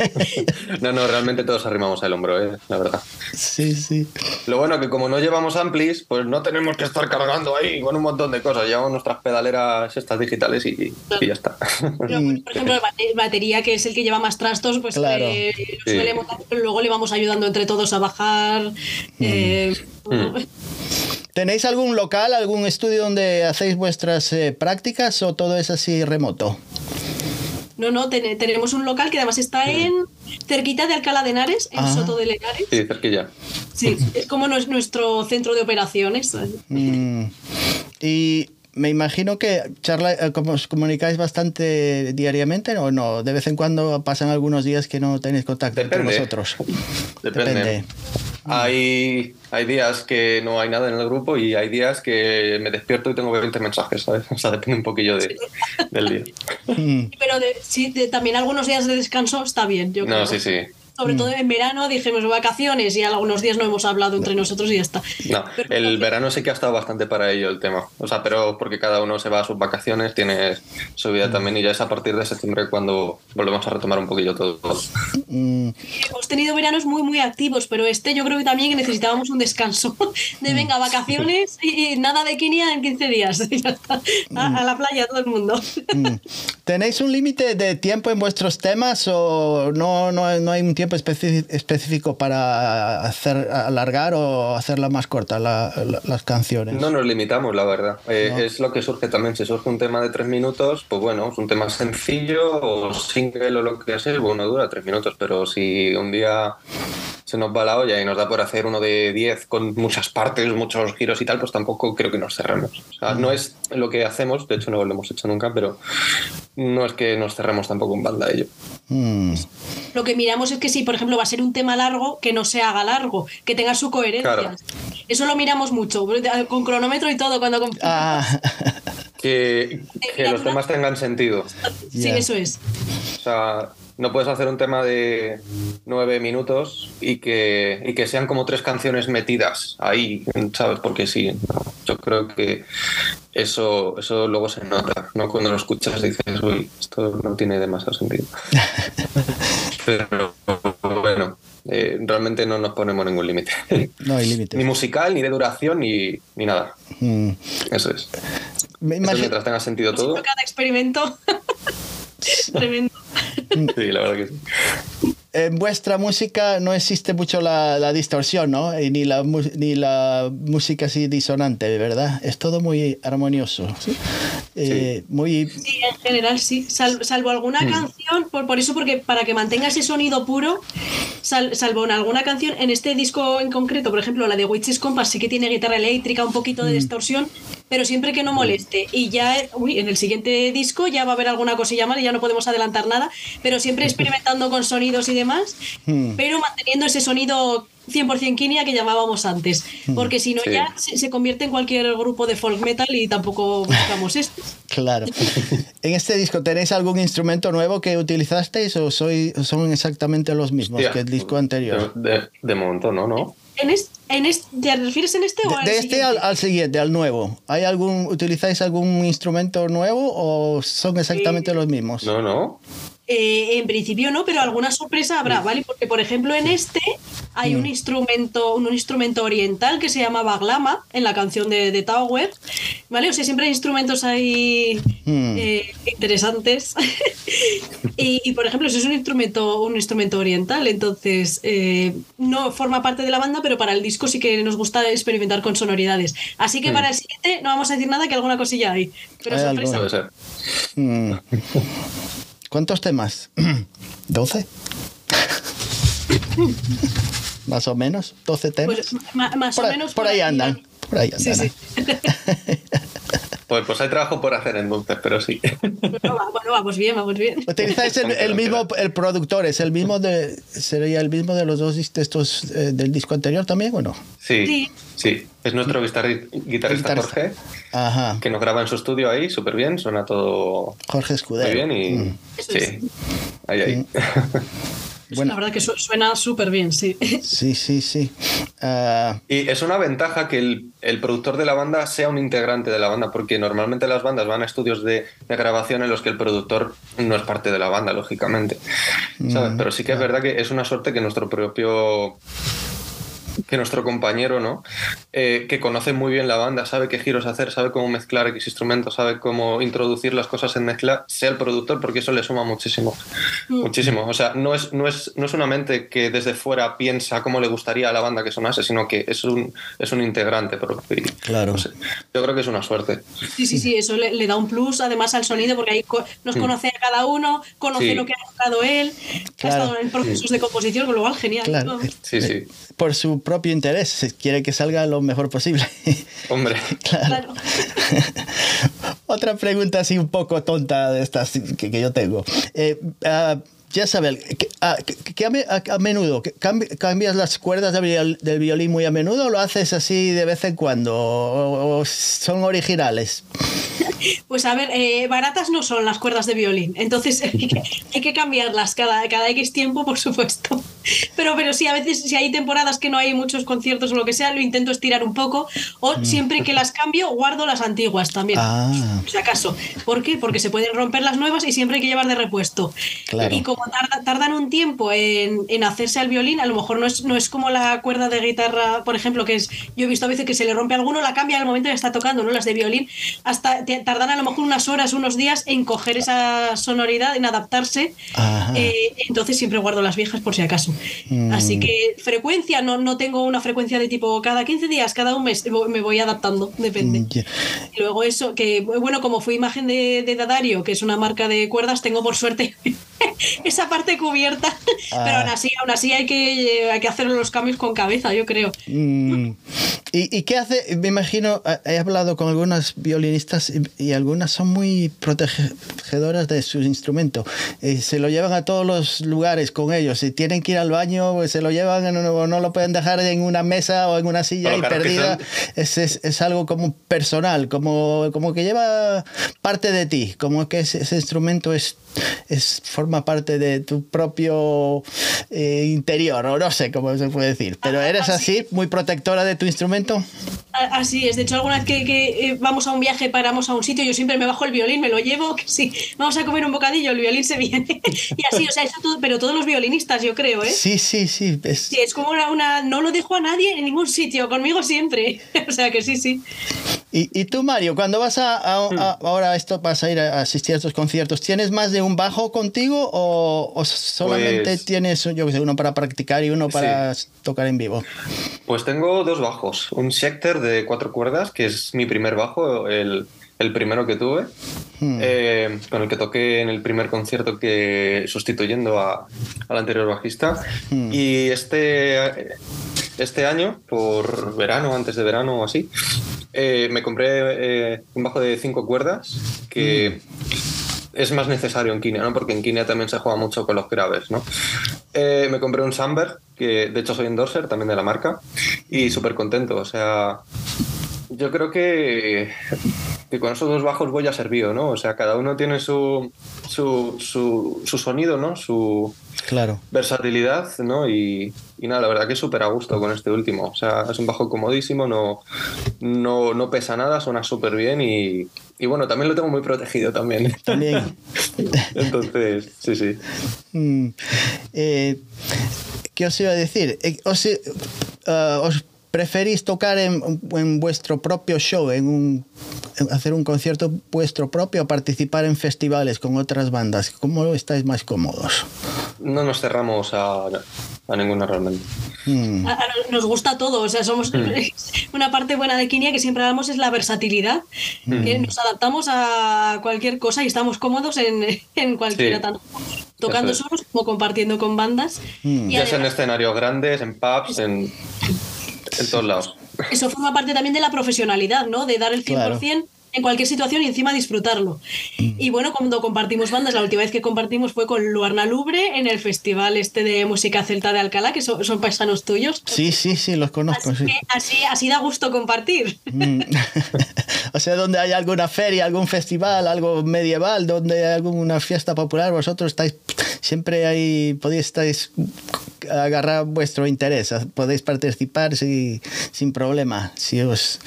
Speaker 2: <laughs>
Speaker 3: No, no, realmente todos arrimamos el hombro, ¿eh? la verdad.
Speaker 1: Sí, sí.
Speaker 3: Lo bueno que como no llevamos amplis, pues no tenemos que estar cargando ahí con un montón de cosas. Llevamos nuestras pedaleras estas digitales y, ya está. <laughs>
Speaker 2: por ejemplo, batería, que es el que lleva más trastos, pues eh, luego le vamos ayudando entre todos a bajar. Mm. Eh, mm.
Speaker 1: ¿Tenéis algún local, algún estudio donde hacéis vuestras eh, prácticas o todo es así remoto?
Speaker 2: No, no, tenemos un local que además está en cerquita de Alcalá de Henares, en ah. Soto de Henares.
Speaker 3: Sí, cerquilla.
Speaker 2: Sí, es como nuestro centro de operaciones.
Speaker 1: Mm. Y me imagino que charla, eh, os comunicáis bastante diariamente o no. De vez en cuando pasan algunos días que no tenéis contacto
Speaker 3: con
Speaker 1: vosotros.
Speaker 3: Depende. Hay, hay días que no hay nada en el grupo y hay días que me despierto y tengo 20 mensajes, ¿sabes? <laughs> O sea, depende un poquillo de, del día.
Speaker 2: Mm. Pero sí, también algunos días de descanso está bien, yo creo.
Speaker 3: No, sí, sí
Speaker 2: sobre todo en verano, dijimos vacaciones y algunos días no hemos hablado entre nosotros y ya está.
Speaker 3: No, el verano sí que ha estado bastante para ello el tema. O sea, pero porque cada uno se va a sus vacaciones, tiene su vida mm. también y ya es a partir de septiembre cuando volvemos a retomar un poquillo todo.
Speaker 1: Mm.
Speaker 2: Hemos tenido veranos muy, muy activos, pero este yo creo que también necesitábamos un descanso <laughs> de venga, vacaciones y, nada de Kenia en 15 días. <laughs> a, la playa todo el mundo.
Speaker 1: Mm. <laughs> ¿Tenéis un límite de tiempo en vuestros temas o no, no, no hay un tiempo específico para hacer alargar o hacerla más corta las canciones?
Speaker 3: No nos limitamos, la verdad. Eh, es lo que surge también. Si surge un tema de tres minutos, pues bueno, es un tema sencillo o single o lo que sea, bueno, dura tres minutos. Pero si un día se nos va la olla y nos da por hacer uno de diez con muchas partes, muchos giros y tal, pues tampoco creo que nos cerremos. O sea, no es lo que hacemos, de hecho no lo hemos hecho nunca, pero no es que nos cerremos tampoco en banda ello.
Speaker 1: Mm.
Speaker 2: Lo que miramos es que si, por ejemplo, va a ser un tema largo, que no se haga largo, que tenga su coherencia. Eso lo miramos mucho, con cronómetro y todo cuando...
Speaker 1: Ah.
Speaker 3: que, los temas tengan sentido.
Speaker 2: Sí, eso es.
Speaker 3: O sea, no puedes hacer un tema de nueve minutos y que, y que sean como tres canciones metidas ahí, ¿sabes? Porque sí, yo creo que eso, eso luego se nota, ¿no? Cuando lo escuchas dices, uy, esto no tiene demasiado sentido. <laughs> Pero bueno, eh, realmente no nos ponemos ningún límite.
Speaker 1: No hay límite.
Speaker 3: ni musical, ni de duración, ni, ni nada.
Speaker 1: Mm.
Speaker 3: Eso es.
Speaker 1: Me
Speaker 3: Eso
Speaker 1: imagi-
Speaker 3: mientras tenga sentido todo.
Speaker 2: Cada experimento. <laughs> <laughs> Tremendo.
Speaker 3: Sí, la verdad que sí.
Speaker 1: en vuestra música no existe mucho la, la distorsión, ¿no? Y ni la, mu- ni la música así disonante, ¿verdad? Es todo muy armonioso. Eh, Muy...
Speaker 2: Sí, en general sí, Sal- salvo alguna canción, por, por eso, porque para que mantenga ese sonido puro, sal- salvo en alguna canción, en este disco en concreto, por ejemplo, la de Witches Compass sí que tiene guitarra eléctrica, un poquito de distorsión, pero siempre que no moleste. Y ya, uy, en el siguiente disco ya va a haber alguna cosilla más y ya no podemos adelantar nada, pero siempre <laughs> experimentando con sonidos y demás, pero manteniendo ese sonido 100% Kinia que llamábamos antes, porque si no
Speaker 3: Sí.
Speaker 2: ya se, se convierte en cualquier grupo de folk metal y tampoco buscamos esto. <laughs>
Speaker 1: Claro. ¿En este disco tenéis algún instrumento nuevo que utilizasteis o soy, son exactamente los mismos
Speaker 3: Hostia,
Speaker 1: que el disco anterior?
Speaker 3: De, de momento, no, no.
Speaker 2: En es- en es- ¿Te refieres en este o al
Speaker 1: De, de este al,
Speaker 2: siguiente?
Speaker 1: al siguiente, al nuevo. ¿Hay algún, ¿Utilizáis algún instrumento nuevo o son exactamente los mismos?
Speaker 3: No, no.
Speaker 2: Eh, en principio no, pero alguna sorpresa habrá, ¿vale? Porque, por ejemplo, en este hay un instrumento, un instrumento oriental que se llama Baglama, en la canción de, de Tower, ¿vale? O sea, siempre hay instrumentos ahí
Speaker 1: Hmm.
Speaker 2: eh, interesantes. <laughs> y, y, por ejemplo, ese es un instrumento, un instrumento oriental, entonces eh, no forma parte de la banda, pero para el disco sí que nos gusta experimentar con sonoridades. Así que para el siguiente no vamos a decir nada, que alguna cosilla hay. Pero
Speaker 1: Hay
Speaker 2: sorpresa. <laughs>
Speaker 1: ¿Cuántos temas? <clears throat> ¿12? <laughs> Más o menos, 12 temas.
Speaker 2: Pues, ma- más
Speaker 1: por,
Speaker 2: o
Speaker 1: ahí-
Speaker 2: menos
Speaker 1: por ahí andan. Por ahí andan.
Speaker 2: Sí, sí.
Speaker 3: Pues, pues hay trabajo por hacer entonces, pero sí.
Speaker 2: Bueno, va- bueno, vamos bien, vamos bien.
Speaker 1: Utilizáis el, el mismo, el productor, es el mismo de, sería el mismo de los dos estos eh, del disco anterior también o no?
Speaker 3: Sí,
Speaker 2: Sí.
Speaker 3: sí. Es nuestro guitarri- guitarrista
Speaker 1: Guitarrista.
Speaker 3: Jorge,
Speaker 1: Ajá.
Speaker 3: que nos graba en su estudio ahí, súper bien, suena todo
Speaker 1: Jorge Escudero.
Speaker 3: muy bien y...
Speaker 1: Mm.
Speaker 3: Sí, ahí, ahí. <laughs>
Speaker 1: Bueno.
Speaker 2: La verdad que su- suena súper bien, sí. <laughs>
Speaker 1: Sí, sí, sí. Ah,
Speaker 3: Y es una ventaja que el, el productor de la banda sea un integrante de la banda, porque normalmente las bandas van a estudios de, de grabación en los que el productor no es parte de la banda, lógicamente. ¿sabes?
Speaker 1: Mm,
Speaker 3: Pero sí que es verdad que es una suerte que nuestro propio que nuestro compañero, ¿no? Eh, que conoce muy bien la banda, sabe qué giros hacer, sabe cómo mezclar X instrumentos, sabe cómo introducir las cosas en mezcla, sea el productor, porque eso le suma muchísimo.
Speaker 2: Mm.
Speaker 3: Muchísimo. O sea, no es, no, es, no es una mente que desde fuera piensa cómo le gustaría a la banda que sonase, sino que es un, es un integrante propio. Y,
Speaker 1: Claro.
Speaker 3: no sé, yo creo que es una suerte.
Speaker 2: Sí, sí, sí, eso le, le da un plus además al sonido porque ahí co- nos conoce a cada uno, conoce
Speaker 3: Sí.
Speaker 2: lo que ha tocado él,
Speaker 1: Claro.
Speaker 2: ha estado en procesos de composición, con lo cual genial.
Speaker 1: claro.
Speaker 2: ¿no?
Speaker 3: Sí, sí.
Speaker 1: Por su propio interés, quiere que salga lo mejor posible. <laughs>
Speaker 3: Hombre.
Speaker 2: Claro. <laughs>
Speaker 1: Otra pregunta así un poco tonta de estas que, que yo tengo. Eh, ah, Jezabel, que, ah, que- a, a- a menudo, que ¿cambias las cuerdas del viol- del violín muy a menudo o lo haces así de vez en cuando? ¿O, o son originales? <laughs>
Speaker 2: Pues a ver, eh, baratas no son las cuerdas de violín, entonces hay que, hay que cambiarlas cada, cada X tiempo, por supuesto. Pero, pero sí, a veces si hay temporadas que no hay muchos conciertos o lo que sea, lo intento estirar un poco, o siempre que las cambio, guardo las antiguas también.
Speaker 1: Ah.
Speaker 2: Si acaso. ¿Por qué? Porque se pueden romper las nuevas y siempre hay que llevar de repuesto.
Speaker 1: Claro.
Speaker 2: Y como tarda- tardan un tiempo en, en hacerse al violín, a lo mejor no es, no es como la cuerda de guitarra, por ejemplo, que es, yo he visto a veces que se le rompe a alguno, la cambia al momento que está tocando, ¿no? Las de violín, hasta te- tardan a lo mejor unas horas, unos días en coger esa sonoridad, en adaptarse. Eh, entonces siempre guardo las viejas por si acaso.
Speaker 1: Mm.
Speaker 2: Así que frecuencia, no, no tengo una frecuencia de tipo cada 15 días, cada un mes, me voy adaptando, depende.
Speaker 1: Mm.
Speaker 2: Y luego eso, que bueno, como fui imagen de, de Dadario, que es una marca de cuerdas, tengo por suerte <laughs> esa parte cubierta.
Speaker 1: Ah.
Speaker 2: Pero aún así, aún así hay que, hay que hacer los cambios con cabeza, yo creo.
Speaker 1: Mm, ¿Y, qué hace? Me imagino, he hablado con algunas violinistas y, algunas son muy protegedoras de su instrumento. Eh, se lo llevan a todos los lugares con ellos. Si tienen que ir al baño, pues se lo llevan o no, lo pueden dejar en una mesa o en una silla y perdida. Es, es, es, algo como personal, como, como que lleva parte de ti, como que ese, ese instrumento es, es, forma parte de tu propio eh, interior, o no sé cómo se puede decir. Pero eres así, muy protectora de tu instrumento.
Speaker 2: Así es, de hecho, alguna vez que, eh, vamos a un viaje, paramos a un sitio, yo siempre me bajo el violín, me lo llevo, que sí, vamos a comer un bocadillo, el violín se viene. <laughs> y así, o sea, eso todo, pero todos los violinistas, yo creo, ¿eh?
Speaker 1: Sí, sí, sí.
Speaker 2: Es, sí, es como una, una, no lo dejo a nadie en ningún sitio, conmigo siempre. <laughs> o sea que sí, sí.
Speaker 1: Y, y tú, Mario, cuando vas a, a, hmm. ahora esto vas a ir a asistir a estos conciertos, ¿tienes más de un bajo contigo o, o solamente pues tienes, yo que sé, uno para practicar y uno para tocar en vivo?
Speaker 3: Pues tengo dos bajos, un Schecter de cuatro cuerdas, que es mi primer bajo, el, el primero que tuve, hmm. eh, con el que toqué en el primer concierto que sustituyendo a, al anterior bajista. Hmm. Y este, este año, por verano, antes de verano o así, eh, me compré eh, un bajo de cinco cuerdas que hmm. es más necesario en Kinia, ¿no? Porque en Kinia también se juega mucho con los graves, ¿no? me compré un Samberg, que de hecho soy endorser también de la marca, y súper contento, o sea, yo creo que, que, con esos dos bajos voy a servido, ¿no? O sea, cada uno tiene su, su, su, sonido, ¿no? Su
Speaker 1: claro.
Speaker 3: versatilidad, ¿no? Y, y nada, la verdad que súper a gusto con este último. O sea, es un bajo comodísimo, no, no, no pesa nada, suena súper bien y, y, bueno, también lo tengo muy protegido también. <laughs>
Speaker 1: También. <laughs>
Speaker 3: Entonces, sí, sí.
Speaker 1: Mm, eh, ¿Qué os iba a decir? Eh, os, uh, os ¿Preferís tocar en, en, vuestro propio show, en un, hacer un concierto vuestro propio o participar en festivales con otras bandas? ¿Cómo estáis más cómodos?
Speaker 3: No nos cerramos a, a ninguna realmente.
Speaker 2: Hmm. nos gusta todo, o sea, somos hmm. <laughs> una parte buena de Kinia que siempre damos es la versatilidad, hmm. que nos adaptamos a cualquier cosa y estamos cómodos en, en cualquiera, tanto tocando solos como compartiendo con bandas.
Speaker 3: ya sea en escenarios grandes, en pubs, en en todos lados.
Speaker 2: Eso forma parte también de la profesionalidad, ¿no? De dar el 100% en cualquier situación y encima disfrutarlo. Mm. Y bueno, cuando compartimos bandas, la última vez que compartimos fue con Luarna Lubre en el festival este de música celta de Alcalá, que son, son paisanos tuyos.
Speaker 1: Sí, sí, sí, los conozco.
Speaker 2: Así, así, así, da gusto compartir. Mm. <laughs> <laughs>
Speaker 1: o sea, donde hay alguna feria, algún festival, algo medieval, donde hay alguna fiesta popular, vosotros estáis siempre ahí, podéis estáis agarrar vuestro interés, podéis participar sin, sin problema. Si os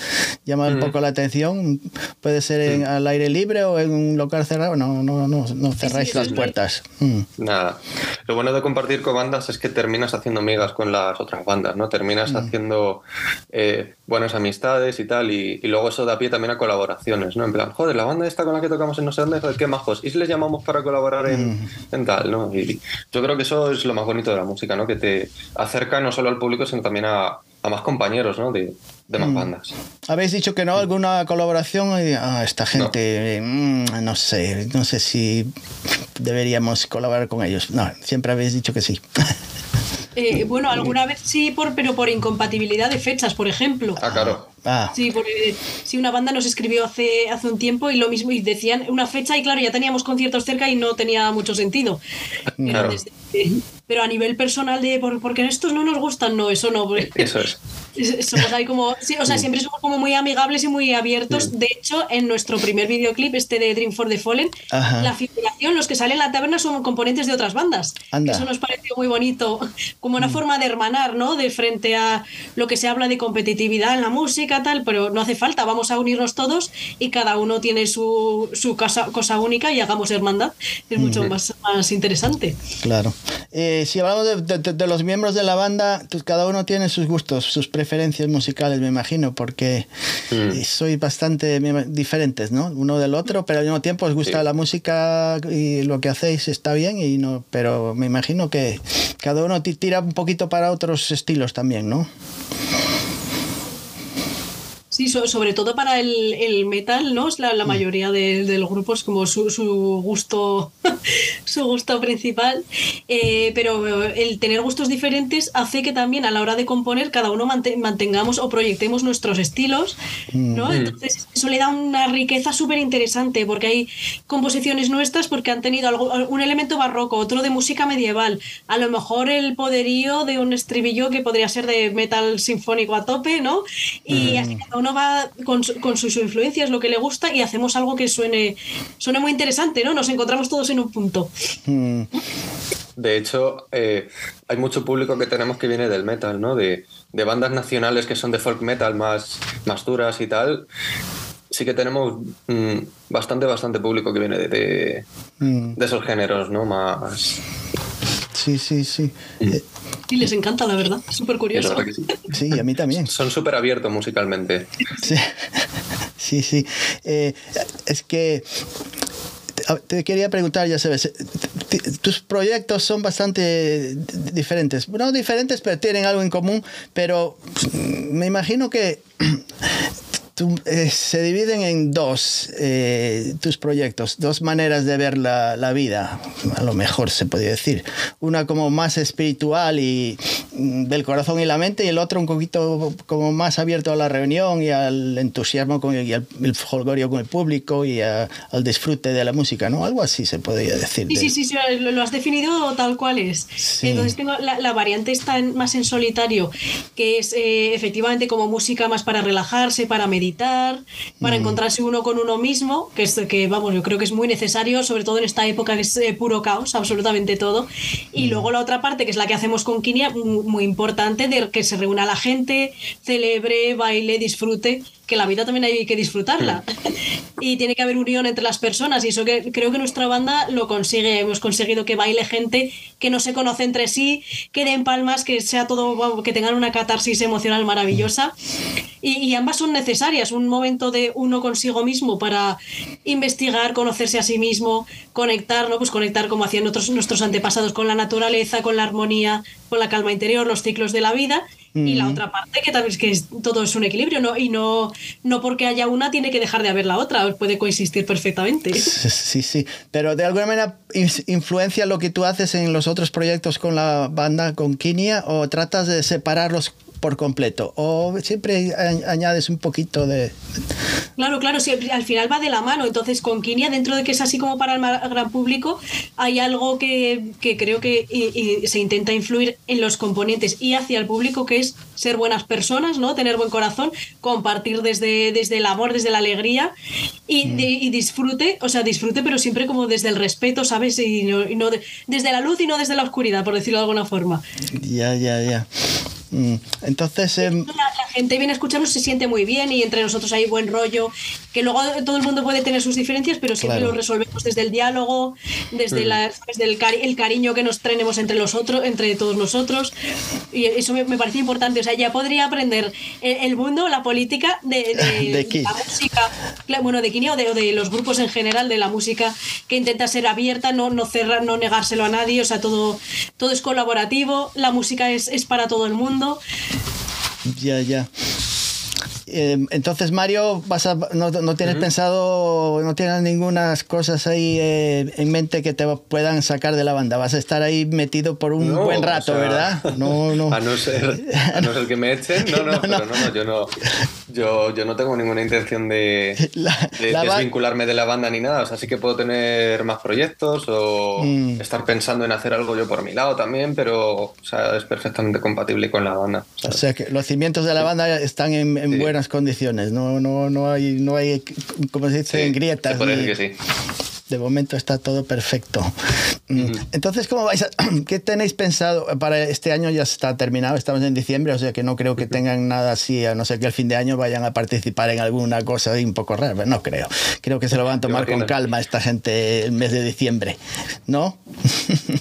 Speaker 1: llama un poco la atención, puede ser en, al aire libre o en un local cerrado, no, no, no, no cerráis las puertas.
Speaker 3: Mm. Nada. Lo bueno de compartir con bandas es que terminas haciendo amigas con las otras bandas, ¿no? Terminas mm. haciendo eh, buenas amistades y tal, y, luego eso da pie también a colaboraciones, ¿no? En plan, joder, la banda esta con la que tocamos en no sé dónde, qué majos, y si les llamamos para colaborar en, mm. en tal, ¿no? Y yo creo que eso es lo más bonito de la música, ¿no? Que te acerca no solo al público, sino también a, a más compañeros, ¿no? De, de más mm. bandas.
Speaker 1: Habéis dicho que no, alguna colaboración. Ah, esta gente, no. Mm, no. sé, no sé si deberíamos colaborar con ellos. No, siempre habéis dicho que sí.
Speaker 2: Eh, bueno, alguna vez sí, por, pero por incompatibilidad de fechas, por ejemplo.
Speaker 3: Ah, claro.
Speaker 1: Ah.
Speaker 2: Sí, porque sí, una banda nos escribió hace, hace un tiempo y lo mismo, y decían una fecha, y claro, ya teníamos conciertos cerca y no tenía mucho sentido.
Speaker 3: Claro.
Speaker 2: Pero a nivel personal de por, porque estos no nos gustan, no, eso no.
Speaker 3: Eso <laughs> es.
Speaker 2: Somos ahí como, o sea, siempre somos como muy amigables y muy abiertos. De hecho, en nuestro primer videoclip, este de Dream for the Fallen, la figuración, los que salen en la taberna son componentes de otras bandas. Eso nos pareció muy bonito, <laughs> como una mm. forma de hermanar, ¿no? De frente a lo que se habla de competitividad en la música, tal, pero no hace falta, vamos a unirnos todos y cada uno tiene su, su cosa, cosa única y hagamos hermandad. Es mucho más, más interesante.
Speaker 1: Claro. Eh, si hablamos de, de, los miembros de la banda, pues cada uno tiene sus gustos, sus preferencias musicales, me imagino, porque mm. sois bastante diferentes, ¿no? Uno del otro, pero al mismo tiempo os gusta la música y lo que hacéis está bien, y no, pero me imagino que cada uno tira un poquito para otros estilos también, ¿no?
Speaker 2: Sí, sobre todo para el, metal, ¿no? La, la mm. mayoría de, los grupos como su, gusto <laughs> su gusto principal. Eh, pero el tener gustos diferentes hace que también a la hora de componer cada uno mantengamos o proyectemos nuestros estilos, ¿no? Mm. Entonces eso le da una riqueza súper interesante porque hay composiciones nuestras porque han tenido algo, un elemento barroco, otro de música medieval, a lo mejor el poderío de un estribillo que podría ser de metal sinfónico a tope, ¿no? Y así cada uno va con, sus influencias, lo que le gusta, y hacemos algo que suene, suene muy interesante, ¿no? Nos encontramos todos en un punto.
Speaker 3: Mm. De hecho, eh, hay mucho público que tenemos que viene del metal, ¿no? De, bandas nacionales que son de folk metal más, más duras y tal. Sí que tenemos mm, bastante, bastante público que viene de, mm. de, esos géneros, ¿no? Más...
Speaker 1: Sí, sí, sí.
Speaker 2: Y les encanta, la verdad. Súper curioso.
Speaker 1: Sí. a mí también.
Speaker 3: Son súper abiertos musicalmente.
Speaker 1: Sí, sí. Eh, es que te quería preguntar, ya sabes, tus proyectos son bastante diferentes. No diferentes, pero tienen algo en común, pero pues, me imagino que eh, se dividen en dos eh, tus proyectos, dos maneras de ver la, la, vida, a lo mejor se podría decir. Una como más espiritual y mm, del corazón y la mente, y el otro un poquito como más abierto a la reunión y al entusiasmo con el, y al el holgorio con el público y al disfrute de la música, ¿no? Algo así se podría decir.
Speaker 2: Sí, sí, sí, lo, has definido tal cual es. Entonces tengo la, la, variante está más en solitario, que es eh, efectivamente como música más para relajarse, para meditar para mm. encontrarse uno con uno mismo, que es que, vamos, yo creo que es muy necesario, sobre todo en esta época que es eh, puro caos, absolutamente todo. Y mm. luego la otra parte, que es la que hacemos con Kinia, muy importante, de que se reúna la gente, celebre, baile, disfrute que la vida también hay que disfrutarla. <laughs> y tiene que haber unión entre las personas. Y eso que creo que nuestra banda lo consigue. Hemos conseguido que baile gente que no se conoce entre sí, que den palmas, que sea todo, que tengan una catarsis emocional maravillosa. Y, ambas son necesarias. Un momento de uno consigo mismo para investigar, conocerse a sí mismo, conectar, ¿no? Pues conectar como hacían otros, nuestros antepasados con la naturaleza, con la armonía, con la calma interior, los ciclos de la vida y la otra parte que también es que todo es un equilibrio ¿no? y no, no porque haya una tiene que dejar de haber la otra, puede coexistir perfectamente.
Speaker 1: Sí, sí, pero de alguna manera influencia lo que tú haces en los otros proyectos con la banda, con Kinia, o tratas de separarlos por completo o siempre añades un poquito de...
Speaker 2: Claro, claro, sí, al final va de la mano. Entonces, con Kinia, dentro de que es así como para el gran público, hay algo que, que creo que se intenta influir en los componentes y hacia el público, que es ser buenas personas, ¿no? Tener buen corazón, compartir desde, desde el amor, desde la alegría y, mm. y disfrute, o sea, disfrute, pero siempre como desde el respeto, ¿sabes? Y no, y no desde la luz y no desde la oscuridad, por decirlo de alguna forma.
Speaker 1: Ya, ya, ya. Mm, entonces... Em,
Speaker 2: la, gente viene a escucharnos, se siente muy bien y entre nosotros hay buen rollo, que luego todo el mundo puede tener sus diferencias, pero siempre lo resolvemos desde el diálogo, desde, la, el, cariño que nos tenemos entre, los otros, entre todos nosotros. Y eso me, parece importante. O sea, ya podría aprender el, mundo, la política de, <laughs> la música, bueno, de Kini o de, los grupos en general, de la música que intenta ser abierta, no, no cerrar, no negárselo a nadie. O sea, todo, todo es colaborativo, la música es, es para todo el mundo
Speaker 1: ya, ya. Em, entonces, Mario, vas no, tienes pensado, no tienes ninguna cosas ahí eh, en mente que te puedan sacar de la banda. Vas a estar ahí metido por un buen rato, ¿verdad?
Speaker 3: No, no. A no, ser, que me echen, no, no, <laughs> pero no, yo no. Yo, yo no tengo ninguna intención de, desvincularme de la banda ni nada. O sea, sí que puedo tener más proyectos o mm. estar pensando en hacer algo yo por mi lado también, pero o sea, es perfectamente compatible con la banda.
Speaker 1: O sea, que los cimientos de la banda están en, buenas condiciones, no, no, no hay, no hay, como se dice, grietas. De momento está todo perfecto. Mm. Entonces, ¿cómo vais <clears throat> ¿qué tenéis pensado para este año? Ya está terminado, estamos en diciembre, o sea que no creo que tengan nada así, a no ser que el fin de año vayan a participar en alguna cosa un poco rara, no creo. Creo que se lo van a tomar con calma esta gente el mes de diciembre, ¿no?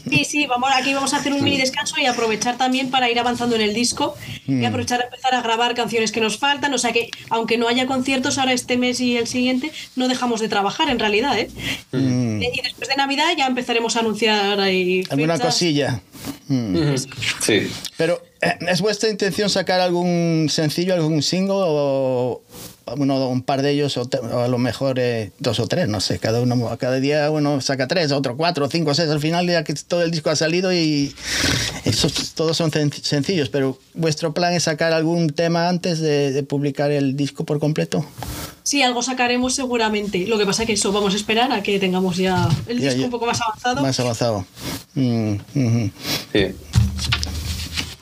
Speaker 2: Sí, sí, vamos, aquí vamos a hacer un mini descanso y aprovechar también para ir avanzando en el disco y mm. aprovechar a empezar a grabar canciones que nos faltan, o sea que aunque no haya conciertos ahora este mes y el siguiente, no dejamos de trabajar en realidad, ¿eh? Mm. Y después de Navidad ya empezaremos a anunciar ahí.
Speaker 1: Alguna cosilla.
Speaker 3: Mm. Sí.
Speaker 1: Pero, eh, ¿es vuestra intención sacar algún sencillo, algún single o, uno, un par de ellos, o, a lo mejor eh, dos o tres, no sé, cada uno, cada día uno saca tres, otro cuatro, cinco, seis, al final ya que todo el disco ha salido y esos todos son sencillos, pero vuestro plan es sacar algún tema antes de, publicar el disco por completo.
Speaker 2: Sí, algo sacaremos seguramente. Lo que pasa es que eso vamos a esperar a que tengamos ya el disco un poco más avanzado.
Speaker 1: Más avanzado. Mm, sí.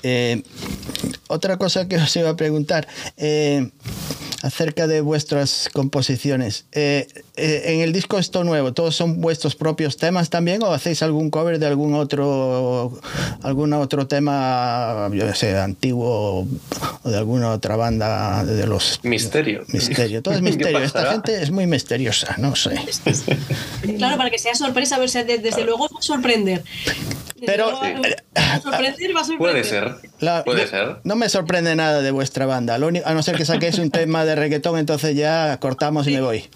Speaker 1: Eh, otra cosa que os iba a preguntar. Eh, acerca de vuestras composiciones. Eh, en el disco esto nuevo, ¿todos son vuestros propios temas también o hacéis algún cover de algún otro, algún otro tema, yo sé, antiguo o de alguna otra banda de los...
Speaker 3: Misterio.
Speaker 1: Misterio, todo es <laughs> misterio. Esta gente es muy misteriosa, no sé.
Speaker 2: Claro, para que sea sorpresa, a ver, desde luego va a sorprender.
Speaker 1: Pero
Speaker 2: sorprender va a sorprender.
Speaker 3: Puede ser. puede ser.
Speaker 1: No me sorprende nada de vuestra banda, a no ser que saquéis un tema de reggaetón, entonces ya cortamos y me voy.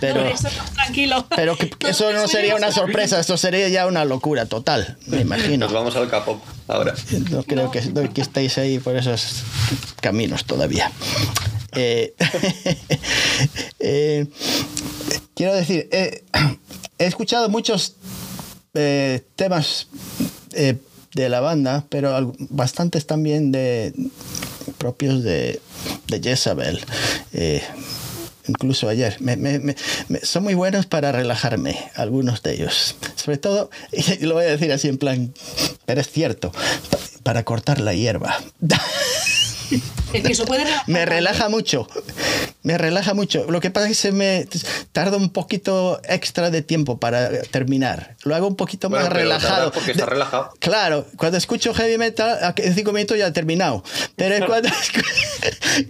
Speaker 2: Pero, <laughs> eso tranquilo.
Speaker 1: Pero eso no sería una sorpresa, eso sería ya una locura total, me imagino.
Speaker 3: Nos vamos al capo ahora.
Speaker 1: No creo Que, que, estéis ahí por esos caminos todavía. Eh, <laughs> eh, quiero decir, eh, he escuchado muchos temas de la banda, pero bastantes también de propios de, de Jezabel. Incluso ayer. son muy buenos para relajarme, algunos de ellos. Sobre todo, y <laughs> lo voy a decir así en plan, pero es cierto, para cortar la hierba. <laughs> me relaja mucho. Me relaja mucho. Lo que pasa es que se me tarda un poquito extra de tiempo para terminar. Lo hago un poquito más relajado.
Speaker 3: Porque está relajado.
Speaker 1: Claro, cuando escucho heavy metal, en cinco minutos ya he terminado. Pero <laughs> cuando,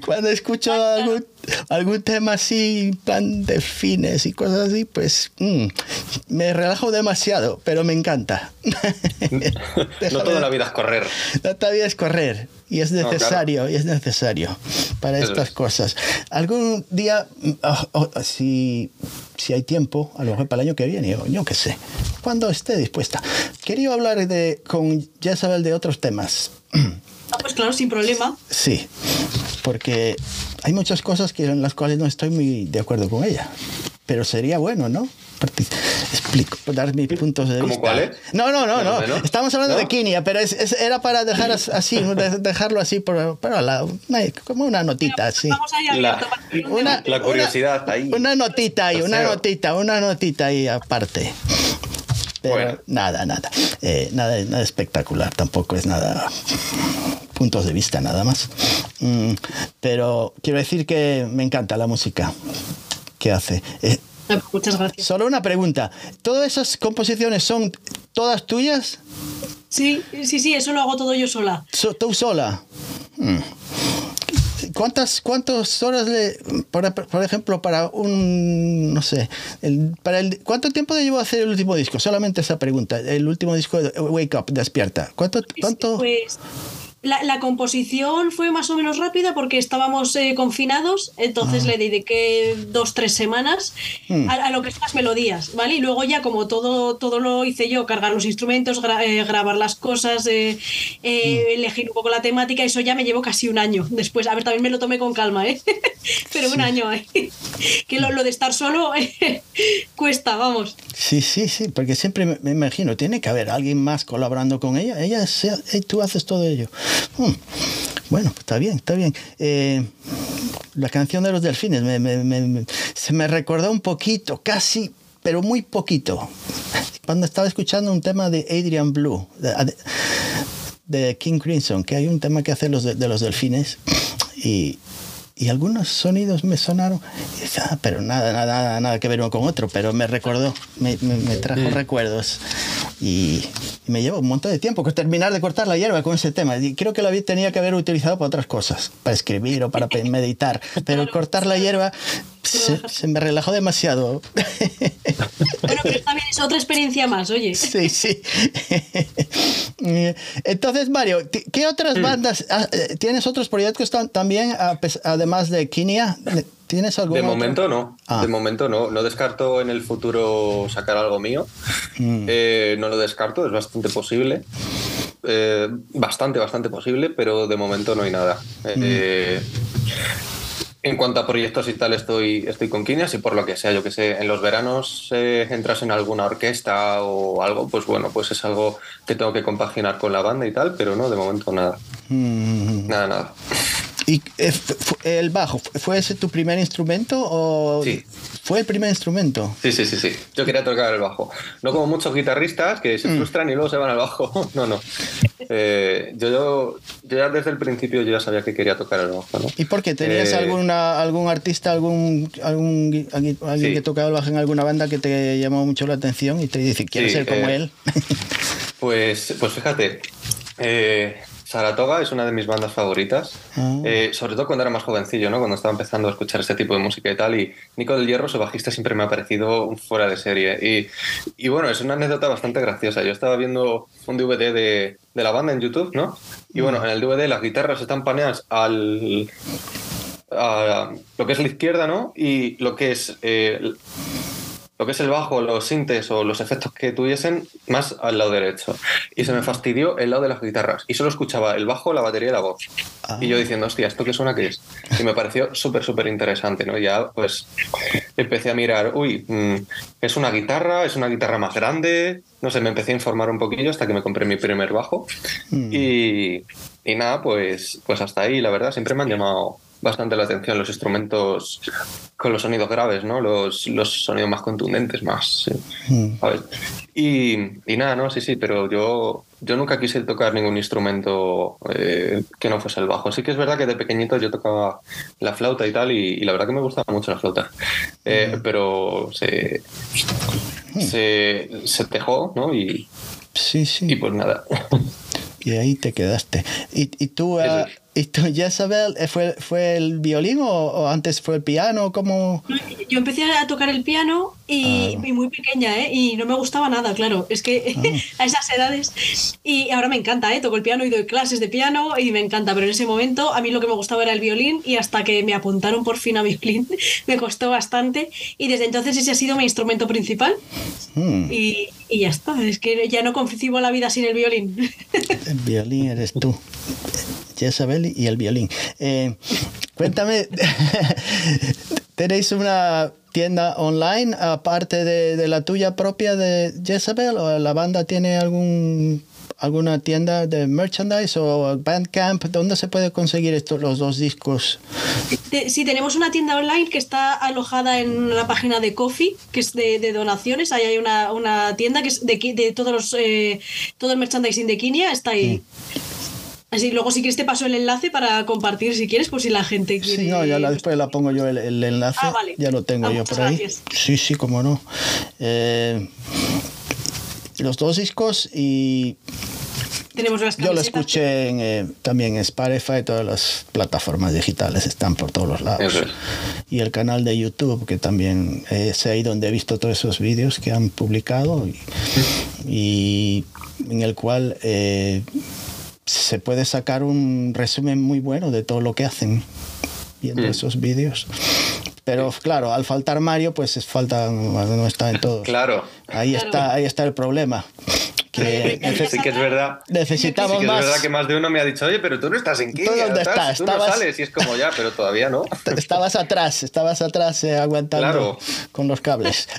Speaker 1: cuando escucho algún, algún tema así, plan de fines y cosas así, pues mm, me relajo demasiado, pero me encanta. <laughs>
Speaker 3: no toda la vida es correr.
Speaker 1: No toda la vida es correr. Y es necesario, y es necesario para estas cosas. Algún día, ah, oh, si, si hay tiempo, a lo mejor para el año que viene, yo, yo qué sé, cuando esté dispuesta. Quería hablar de, con Jezabel de otros temas.
Speaker 2: Ah, pues claro, sin problema.
Speaker 1: Sí, porque hay muchas cosas que, en las cuales no estoy muy de acuerdo con ella. Pero sería bueno, ¿no? explico, dar mis puntos de vista.
Speaker 3: cuáles?
Speaker 1: No, no, no, no. Estamos hablando de Kinia, pero es, era para dejar así, dejarlo así por, por lado, como una notita así.
Speaker 3: La, una, la curiosidad ahí.
Speaker 1: Una notita ahí, una notita, una notita ahí aparte. Pero nada, nada, eh, nada, nada espectacular, tampoco es nada puntos de vista nada más. Mm, pero quiero decir que me encanta la música que hace. Eh,
Speaker 2: Muchas gracias.
Speaker 1: Solo una pregunta. ¿Todas esas composiciones son todas tuyas?
Speaker 2: Sí, sí, sí, eso lo hago todo yo sola.
Speaker 1: ¿Tú sola? Mm. ¿Cuántas, ¿Cuántas horas le, por, por, ejemplo, para un, no sé, el, para el, ¿cuánto tiempo llevo a hacer el último disco? Solamente esa pregunta, el último disco de Wake Up, Despierta. ¿Cuánto? cuánto?
Speaker 2: Pues la, composición fue más o menos rápida porque estábamos eh, confinados, entonces ah. le dediqué dos, tres semanas hmm. a, lo que son las melodías, ¿vale? Y luego ya como todo, todo lo hice yo, cargar los instrumentos, eh, grabar las cosas, eh, hmm. elegir un poco la temática, eso ya me llevó casi un año después. A ver, también me lo tomé con calma, ¿eh? <laughs> Pero un año, ¿eh? <laughs> que lo, lo, de estar solo <laughs> cuesta, vamos.
Speaker 1: Sí, sí, sí, porque siempre me, imagino, tiene que haber alguien más colaborando con ella, ella, tú haces todo ello. Hmm. Bueno, está bien, está bien. Eh, la canción de los delfines se me recordó un poquito, casi, pero muy poquito, cuando estaba escuchando un tema de Adrian Blue, de, King Crimson, que hay un tema que hace los de los delfines y y algunos sonidos me sonaron, ah, pero nada, nada, nada que ver uno con otro, pero me recordó, me, trajo recuerdos y, me llevó un montón de tiempo terminar de cortar la hierba con ese tema. Y creo que lo tenía que haber utilizado para otras cosas, para escribir o para meditar, pero cortar la hierba se, me relajó demasiado. <laughs>
Speaker 2: Bueno, pero también es otra experiencia más, oye.
Speaker 1: Sí, sí. <laughs> Entonces, Mario, ¿qué otras mm. bandas? Ah, eh, ¿Tienes otros proyectos también, además de Kinia? ¿Tienes algo?
Speaker 3: De momento no. Ah. De momento no. No descarto en el futuro sacar algo mío. Mm. Eh, no lo descarto, es bastante posible. Eh, bastante, bastante posible, pero de momento no hay nada. Mm en cuanto a proyectos y tal, estoy, estoy con Quinias y por lo que sea, yo que sé, en los veranos eh, entras en alguna orquesta o algo, pues bueno, pues es algo que tengo que compaginar con la banda y tal, pero no, de momento nada. Mm. Nada, nada.
Speaker 1: ¿Y eh, el bajo, fue ese tu primer instrumento o
Speaker 3: sí.
Speaker 1: fue el primer instrumento?
Speaker 3: Sí, sí, sí, sí. Yo quería tocar el bajo. No como muchos guitarristas que se mm. frustran y luego se van al bajo. <laughs> no, no. Eh, yo, yo, ya desde el principio yo ya sabía que quería tocar el bajo. ¿no?
Speaker 1: ¿Y por qué? ¿Tenías eh, alguna, algún artista, algún, algún alguien que tocaba el bajo en alguna banda que te llamó mucho la atención y te dice, quiero ser como él? <laughs>
Speaker 3: pues, pues fíjate. Eh, Saratoga es una de mis bandas favoritas, ah. eh, sobre todo cuando era más jovencillo, ¿no? cuando estaba empezando a escuchar este tipo de música y tal. Y Nico del Hierro, su bajista, siempre me ha parecido un fuera de serie. Y, bueno, es una anécdota bastante graciosa. Yo estaba viendo un DVD de, la banda en YouTube, ¿no? Y bueno, mm. en el DVD las guitarras están paneadas al. A lo que es la izquierda, ¿no? Y lo que es eh, lo que es el bajo, los sintes o los efectos que tuviesen más al lado derecho. Y se me fastidió el lado de las guitarras. Y solo escuchaba el bajo, la batería y la voz. Y yo ah. diciendo, hostia, ¿esto qué suena que es? Y me pareció súper, súper interesante, ¿no? Ya pues empecé a mirar, uy, mm, es una guitarra, es una guitarra más grande. No sé, me empecé a informar un poquillo hasta que me compré mi primer bajo. Mm. Y, y nada, pues, pues hasta ahí, la verdad, siempre me han llamado bastante la atención los instrumentos con los sonidos graves, ¿no? Los, los sonidos más contundentes, más. Mm. Y, y, nada, ¿no? Sí, sí, pero yo, yo nunca quise tocar ningún instrumento eh, que no fuese el bajo. Sí que es verdad que de pequeñito yo tocaba la flauta y tal, y, la verdad que me gustaba mucho la flauta. Eh, mm. Pero se, mm. se, se tejó, ¿no? Y,
Speaker 1: sí, sí.
Speaker 3: Y pues nada.
Speaker 1: Y ahí te quedaste. ¿Y, y tú, ¿Y tú, Jezabel, eh, fue, fue el violín o, antes fue el piano? ¿Cómo?
Speaker 2: Yo empecé a tocar el piano y, ah. muy pequeña, ¿eh? Y no me gustaba nada, claro. Es que ah. <laughs> a esas edades. Y ahora me encanta, ¿eh? Toco el piano y doy clases de piano y me encanta. Pero en ese momento a mí lo que me gustaba era el violín y hasta que me apuntaron por fin a violín <laughs> me costó bastante. Y desde entonces ese ha sido mi instrumento principal. Hmm. Y, y ya está. Es que ya no concibo la vida sin el violín. <laughs>
Speaker 1: El violín eres tú. Jezabel y el violín. Eh, cuéntame, <laughs> ¿tenéis una tienda online aparte de, la tuya propia de Jezabel o la banda tiene algún alguna tienda de merchandise o Bandcamp? ¿Dónde se puede conseguir estos los dos discos?
Speaker 2: Sí, tenemos una tienda online que está alojada en la página de Coffee, que es de, donaciones. Ahí hay una, tienda que es de, todos los eh, todo el merchandising de Kinia, está ahí. Mm. Así, luego si quieres te paso el enlace para compartir si quieres, por si la gente quiere.
Speaker 1: Sí, no, ya la, después la pongo yo el, enlace. Ah, vale. Ya lo tengo ah, yo por ahí. Sí, sí, cómo no. Eh, los dos discos y
Speaker 2: tenemos las
Speaker 1: Yo lo escuché en, eh, también en Spotify, todas las plataformas digitales están por todos los lados. Y el canal de YouTube, que también es ahí donde he visto todos esos vídeos que han publicado y, en el cual eh, se puede sacar un resumen muy bueno de todo lo que hacen viendo mm. esos vídeos. Pero claro, al faltar Mario, pues falta, no está en <laughs> todo.
Speaker 3: Claro.
Speaker 1: Ahí está, ahí está el problema. <laughs>
Speaker 3: Que sí que es verdad.
Speaker 1: Necesitamos
Speaker 3: sí
Speaker 1: que
Speaker 3: Es verdad que más de uno me ha dicho, oye, pero tú no estás en Kenia.
Speaker 1: dónde estás?
Speaker 3: Tú no sales y es como ya, pero todavía no. <laughs>
Speaker 1: Estabas atrás, estabas atrás eh, aguantando con los cables. <laughs>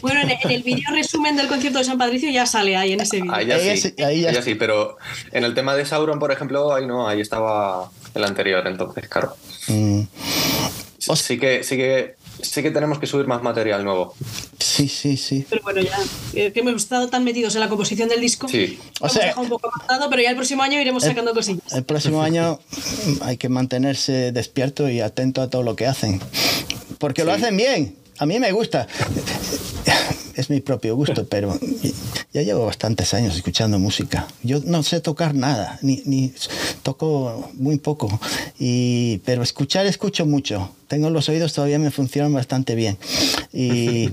Speaker 2: Bueno, en el, vídeo resumen del concierto de San Patricio ya sale ahí en ese vídeo.
Speaker 3: Ahí, ya sí, ahí ya, sí, pero en el tema de Sauron, por ejemplo, ahí no, ahí estaba el anterior, entonces, claro. Mm. Sí que, sí que sí que tenemos que subir más material nuevo.
Speaker 1: Sí, sí, sí.
Speaker 2: Pero bueno, ya que hemos estado tan metidos en la composición del disco,
Speaker 3: sí.
Speaker 2: o sea, un poco avanzado, pero ya el próximo año iremos sacando cosillas.
Speaker 1: El próximo año hay que mantenerse despierto y atento a todo lo que hacen, porque lo hacen bien. A mí me gusta es mi propio gusto, pero ya llevo bastantes años escuchando música. Yo no sé tocar nada, ni, ni toco muy poco, y, pero escuchar escucho mucho. Tengo los oídos todavía me funcionan bastante bien. Y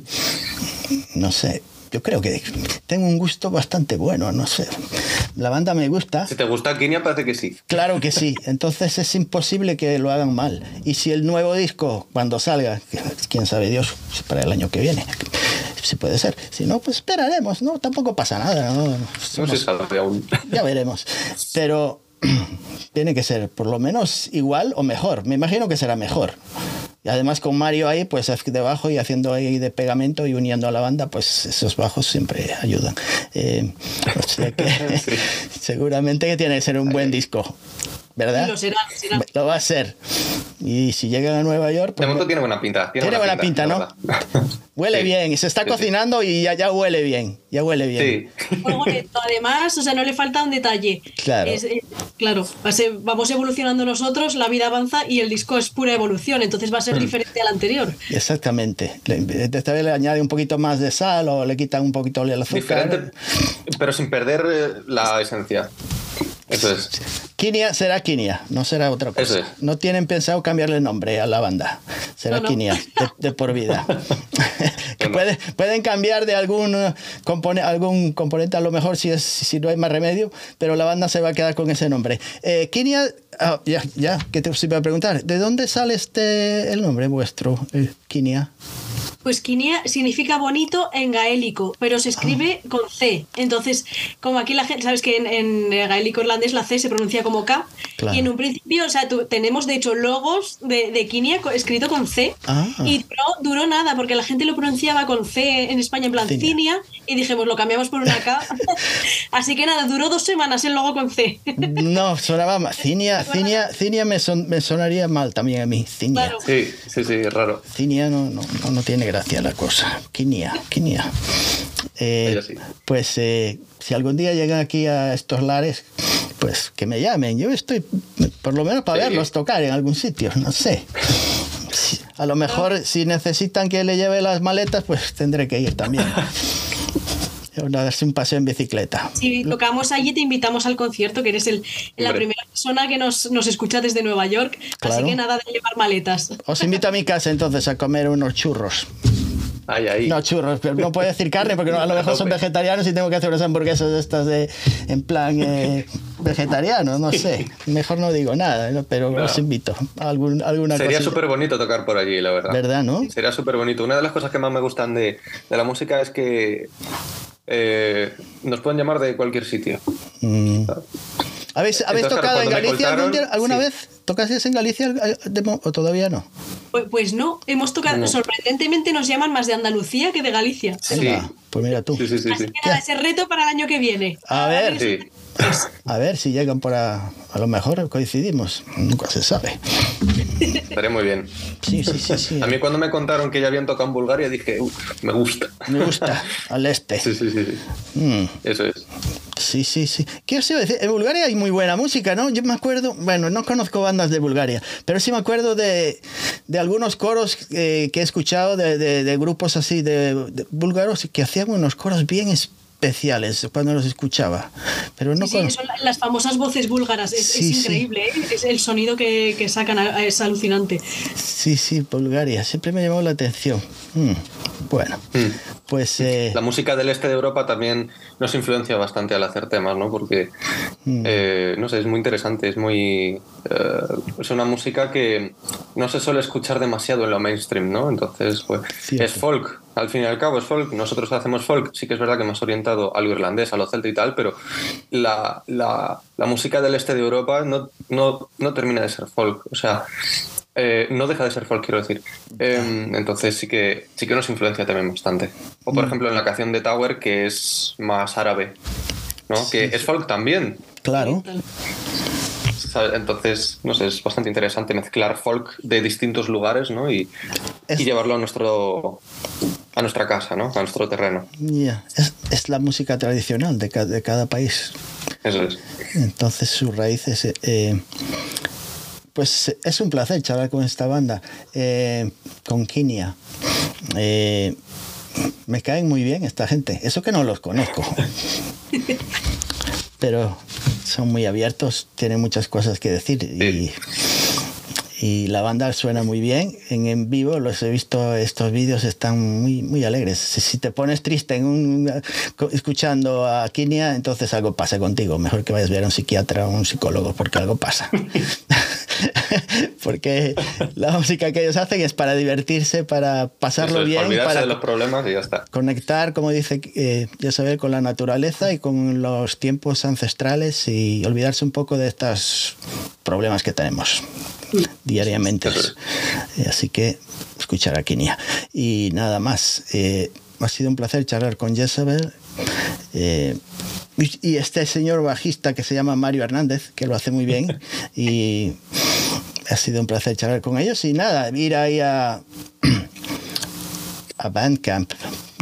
Speaker 1: <laughs> no sé, yo creo que tengo un gusto bastante bueno, no sé. La banda me gusta.
Speaker 3: Si te gusta Kinia, parece que sí.
Speaker 1: Claro que sí. <laughs> Entonces es imposible que lo hagan mal. Y si el nuevo disco, cuando salga, quién sabe Dios, para el año que viene, si puede ser. Si no, pues esperaremos, ¿no? Tampoco pasa nada, ¿no?
Speaker 3: no se sabe aún.
Speaker 1: Ya veremos. Pero <clears throat> tiene que ser por lo menos igual o mejor. Me imagino que será mejor. Y además con Mario ahí, pues debajo y haciendo ahí de pegamento y uniendo a la banda, pues esos bajos siempre ayudan. Eh, o sea que <laughs> <laughs> seguramente que tiene que ser un buen disco. ¿Verdad?
Speaker 2: Lo será, lo será.
Speaker 1: Lo va a ser. Y si llegan a Nueva York.
Speaker 3: de
Speaker 1: Pues,
Speaker 3: momento tiene buena pinta. Tiene,
Speaker 1: tiene buena pinta,
Speaker 3: la
Speaker 1: ¿no? <laughs> Huele
Speaker 3: Sí.
Speaker 1: bien. Y se está
Speaker 3: Sí, sí.
Speaker 1: cocinando y ya, ya huele bien. Ya huele bien.
Speaker 3: Sí.
Speaker 2: Además, o sea, no le falta un detalle.
Speaker 1: Claro.
Speaker 2: Es, eh, claro, va a ser- vamos evolucionando nosotros, la vida avanza y el disco es pura evolución, entonces va a
Speaker 1: Mm.
Speaker 2: ser diferente al anterior.
Speaker 1: Exactamente. Esta vez le añade un poquito más de sal o le quitan un poquito el azúcar.
Speaker 3: Diferente, pero sin perder eh, la esencia. Eso es.
Speaker 1: Kinia será Kinia, no será otra cosa.
Speaker 3: Eso es.
Speaker 1: No tienen pensado cambiarle nombre a la banda. Será
Speaker 2: No, no.
Speaker 1: Kinia de, de por vida. <laughs> <laughs> que
Speaker 3: Bueno.
Speaker 1: puede- pueden cambiar de algún, eh, compone- algún componente a lo mejor si, es, si no hay más remedio, pero la banda se va a quedar con ese nombre. Eh, Kinia, ah, ya, ya, que te iba a preguntar, ¿de dónde sale este el nombre vuestro, el Kinia?
Speaker 2: Pues Kinia significa bonito en gaélico, pero se escribe
Speaker 1: Ah.
Speaker 2: con C. Entonces, como aquí la gente, sabes que en, en gaélico irlandés la C se pronuncia como K.
Speaker 1: Claro.
Speaker 2: Y en un principio, o sea, tú- tenemos de hecho logos de, de Kinia escrito con C.
Speaker 1: Ah.
Speaker 2: Y duró, duró nada, porque la gente lo pronunciaba con C en España, en plan
Speaker 1: Cinia.
Speaker 2: Cinia. Y dijimos, lo cambiamos por una K. <laughs> Así que nada, duró dos semanas el logo con C.
Speaker 1: No, <laughs> sonaba mal. Cinia, Cinia, Cinia me, son- me sonaría mal también a mí. Cinia.
Speaker 2: Claro.
Speaker 3: Sí, sí, sí, es raro.
Speaker 1: Cinia no, no, no, no tiene gracia la cosa. Kinia, Kinia. Eh,
Speaker 3: sí.
Speaker 1: Pues eh, si algún día llegan aquí a estos lares, pues que me llamen. Yo estoy, por lo menos para
Speaker 3: Sí.
Speaker 1: verlos tocar en algún sitio, no sé. <laughs> A lo mejor si necesitan que le lleve las maletas, pues tendré que ir también. A darse un paseo en bicicleta.
Speaker 2: Si tocamos allí, te invitamos al concierto, que eres el, la
Speaker 3: Hombre.
Speaker 2: primera persona que nos, nos escucha desde Nueva York.
Speaker 1: Claro.
Speaker 2: Así que nada de llevar maletas.
Speaker 1: Os invito a mi casa entonces a comer unos churros.
Speaker 3: Ahí, ahí.
Speaker 1: No, churros, pero no puedo decir carne porque a lo mejor son vegetarianos y tengo que hacer unas hamburguesas de estas de, en plan eh, vegetariano, no sé. Mejor no digo nada, pero
Speaker 3: No.
Speaker 1: os invito a algún, alguna
Speaker 3: Sería súper bonito tocar por allí, la verdad.
Speaker 1: ¿Verdad, no?
Speaker 3: Sería súper bonito. Una de las cosas que más me gustan de, de la música es que eh, nos pueden llamar de cualquier sitio.
Speaker 1: Mm. ¿Habéis, ¿habéis
Speaker 3: Entonces, claro,
Speaker 1: tocado en Galicia algún día-
Speaker 3: contaron,
Speaker 1: alguna
Speaker 3: sí.
Speaker 1: vez? ¿Tocasteis en Galicia o todavía no?
Speaker 2: Pues, pues no, hemos tocado,
Speaker 3: No.
Speaker 2: sorprendentemente nos llaman más de Andalucía que de Galicia.
Speaker 3: Sí.
Speaker 1: Anda, Pues mira tú.
Speaker 3: Sí, sí, sí.
Speaker 2: Así
Speaker 3: sí.
Speaker 2: que nada, ese reto para el año que viene.
Speaker 1: A ver. <laughs> A ver si llegan por a, lo mejor coincidimos. Nunca se sabe.
Speaker 3: Estaría muy bien.
Speaker 1: Sí, sí, sí, sí.
Speaker 3: A mí cuando me contaron que ya habían tocado en Bulgaria dije, "Uh, me gusta.
Speaker 1: Me gusta. Al este.
Speaker 3: Sí, sí, sí. sí.
Speaker 1: Mm.
Speaker 3: Eso es.
Speaker 1: Sí, sí, sí. ¿Qué os iba a decir? En Bulgaria hay muy buena música, ¿no? Yo me acuerdo, bueno, no conozco bandas de Bulgaria, pero sí me acuerdo de, de algunos coros eh, que he escuchado de, de- de grupos así de, de búlgaros que hacían unos coros bien especiales cuando los escuchaba. Pero no
Speaker 2: Sí, sí, son la- las famosas voces búlgaras. Es, es
Speaker 1: Sí, sí.
Speaker 2: increíble, ¿eh? Es el sonido que, que sacan es alucinante.
Speaker 1: Sí, sí, Bulgaria. Siempre me llamó la atención. Mm, Bueno,
Speaker 3: Mm.
Speaker 1: Pues... eh,
Speaker 3: La música del este de Europa también nos influencia bastante al hacer temas, ¿no? Porque,
Speaker 1: Mm.
Speaker 3: eh, no sé, es muy interesante, es muy... eh, es una música que no se suele escuchar demasiado en lo mainstream, ¿no? Entonces, pues,
Speaker 1: Cierto.
Speaker 3: es folk. Al fin y al cabo es folk. Nosotros hacemos folk, sí que es verdad que más orientado a lo irlandés, a lo celta y tal, pero la, la- la música del este de Europa no, no, no termina de ser folk. O sea, eh, no deja de ser folk, quiero decir. Eh, entonces sí que, sí que nos influencia también bastante. O por ejemplo en la canción de Tower, que es más árabe, ¿no? que es folk también.
Speaker 1: claro.
Speaker 3: Entonces, no sé, es bastante interesante mezclar folk de distintos lugares ¿no? y,
Speaker 1: Es-
Speaker 3: y llevarlo a nuestro a nuestra casa, ¿no? a nuestro terreno.
Speaker 1: Es, es la música tradicional de, ca- de cada país.
Speaker 3: Eso es.
Speaker 1: Entonces sus raíces... eh, eh, pues es un placer charlar con esta banda, eh, con Kinia. Eh, me caen muy bien esta gente, eso que no los conozco. <laughs> Pero son muy abiertos, tienen muchas cosas que decir y, y la banda suena muy bien. En, en vivo los he visto, estos vídeos están muy, muy alegres. Si, si te pones triste en un, escuchando a Kinia, entonces algo pasa contigo. Mejor que vayas a ver a un psiquiatra o un psicólogo porque algo pasa. <laughs> <laughs> porque la música que ellos hacen es para divertirse, para pasarlo
Speaker 3: es,
Speaker 1: bien, para
Speaker 3: de los problemas y ya está.
Speaker 1: conectar, como dice eh, con la naturaleza y con los tiempos ancestrales y olvidarse un poco de estos problemas que tenemos diariamente. Eh, Así que escuchar a Kinia. Y nada más. eh, ha sido un placer charlar con Jezabel. Eh, y, y este señor bajista que se llama Mario Hernández, que lo hace muy bien. <laughs> Y ha sido un placer charlar con ellos. Y nada, ir ahí a, a Bandcamp,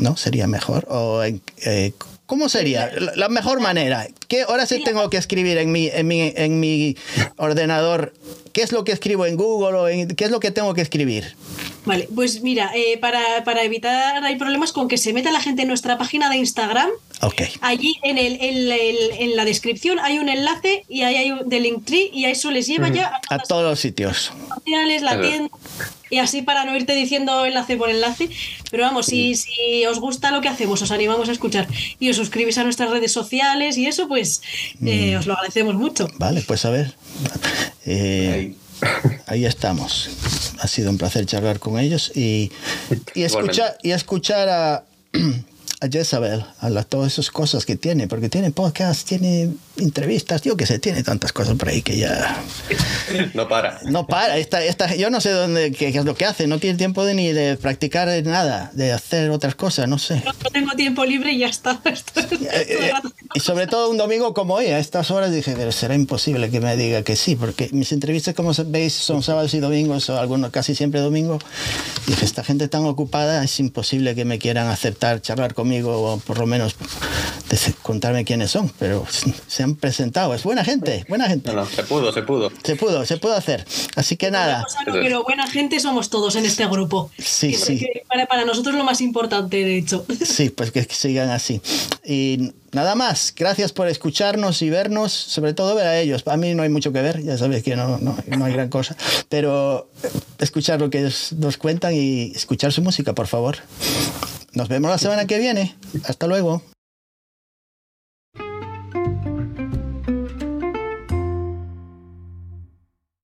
Speaker 1: ¿no? Sería mejor. O eh, ¿Cómo sería? La, la mejor manera. ¿Qué ahora sí tengo que escribir en mi, en mi, en mi ordenador? ¿Qué es lo que escribo en Google o en, qué es lo que tengo que escribir?
Speaker 2: Vale, pues mira, eh, para, para evitar hay problemas con que se meta la gente en nuestra página de Instagram.
Speaker 1: Ok.
Speaker 2: Allí en, el, en, el- en la descripción hay un enlace y ahí hay un de Linktree y a eso les lleva ya a
Speaker 1: todos los sitios.
Speaker 2: las sociales, la
Speaker 3: Claro.
Speaker 2: tienda y así para no irte diciendo enlace por enlace. Pero vamos, si, si os gusta lo que hacemos, os animamos a escuchar y os suscribís a nuestras redes sociales y eso, pues eh, os lo agradecemos mucho.
Speaker 1: Vale, pues a ver. Eh,
Speaker 3: Ahí.
Speaker 1: estamos. Ha sido un placer charlar con ellos y, y escuchar, y escuchar a, <clears throat> a Jezabel, a la- todas esas cosas que tiene, porque tiene podcast, tiene entrevistas, yo que sé, tiene tantas cosas por ahí que ya
Speaker 3: No para.
Speaker 1: no para. Esta, esta, yo no sé dónde, qué, qué es lo que hace, no tiene tiempo de, ni de practicar nada, de hacer otras cosas, no sé.
Speaker 2: No, tengo tiempo libre y ya está. <laughs> Estoy
Speaker 1: Eh,
Speaker 2: rato.
Speaker 1: y sobre todo un domingo como hoy, a estas horas dije, pero será imposible que me diga que sí, porque mis entrevistas, como veis, son sábados y domingos, o algunos casi siempre domingo. Y dije, esta gente tan ocupada, es imposible que me quieran aceptar charlar conmigo, o por lo menos contarme quiénes son, pero se han presentado, es buena gente, buena gente.
Speaker 3: No, no, se pudo, se pudo.
Speaker 1: Se pudo, se pudo hacer. Así que nada,
Speaker 2: no, pero buena gente somos todos en este grupo.
Speaker 1: Sí,
Speaker 2: Que-
Speaker 1: sí.
Speaker 2: que para, para nosotros lo más importante, de hecho. <laughs>
Speaker 1: Sí, pues que sigan así. Y nada más, gracias por escucharnos y vernos, sobre todo ver a ellos. A mí no hay mucho que ver, ya sabes que no, no, no hay gran cosa, pero escuchar lo que ellos nos cuentan y escuchar su música, por favor. Nos vemos la semana que viene. Hasta luego.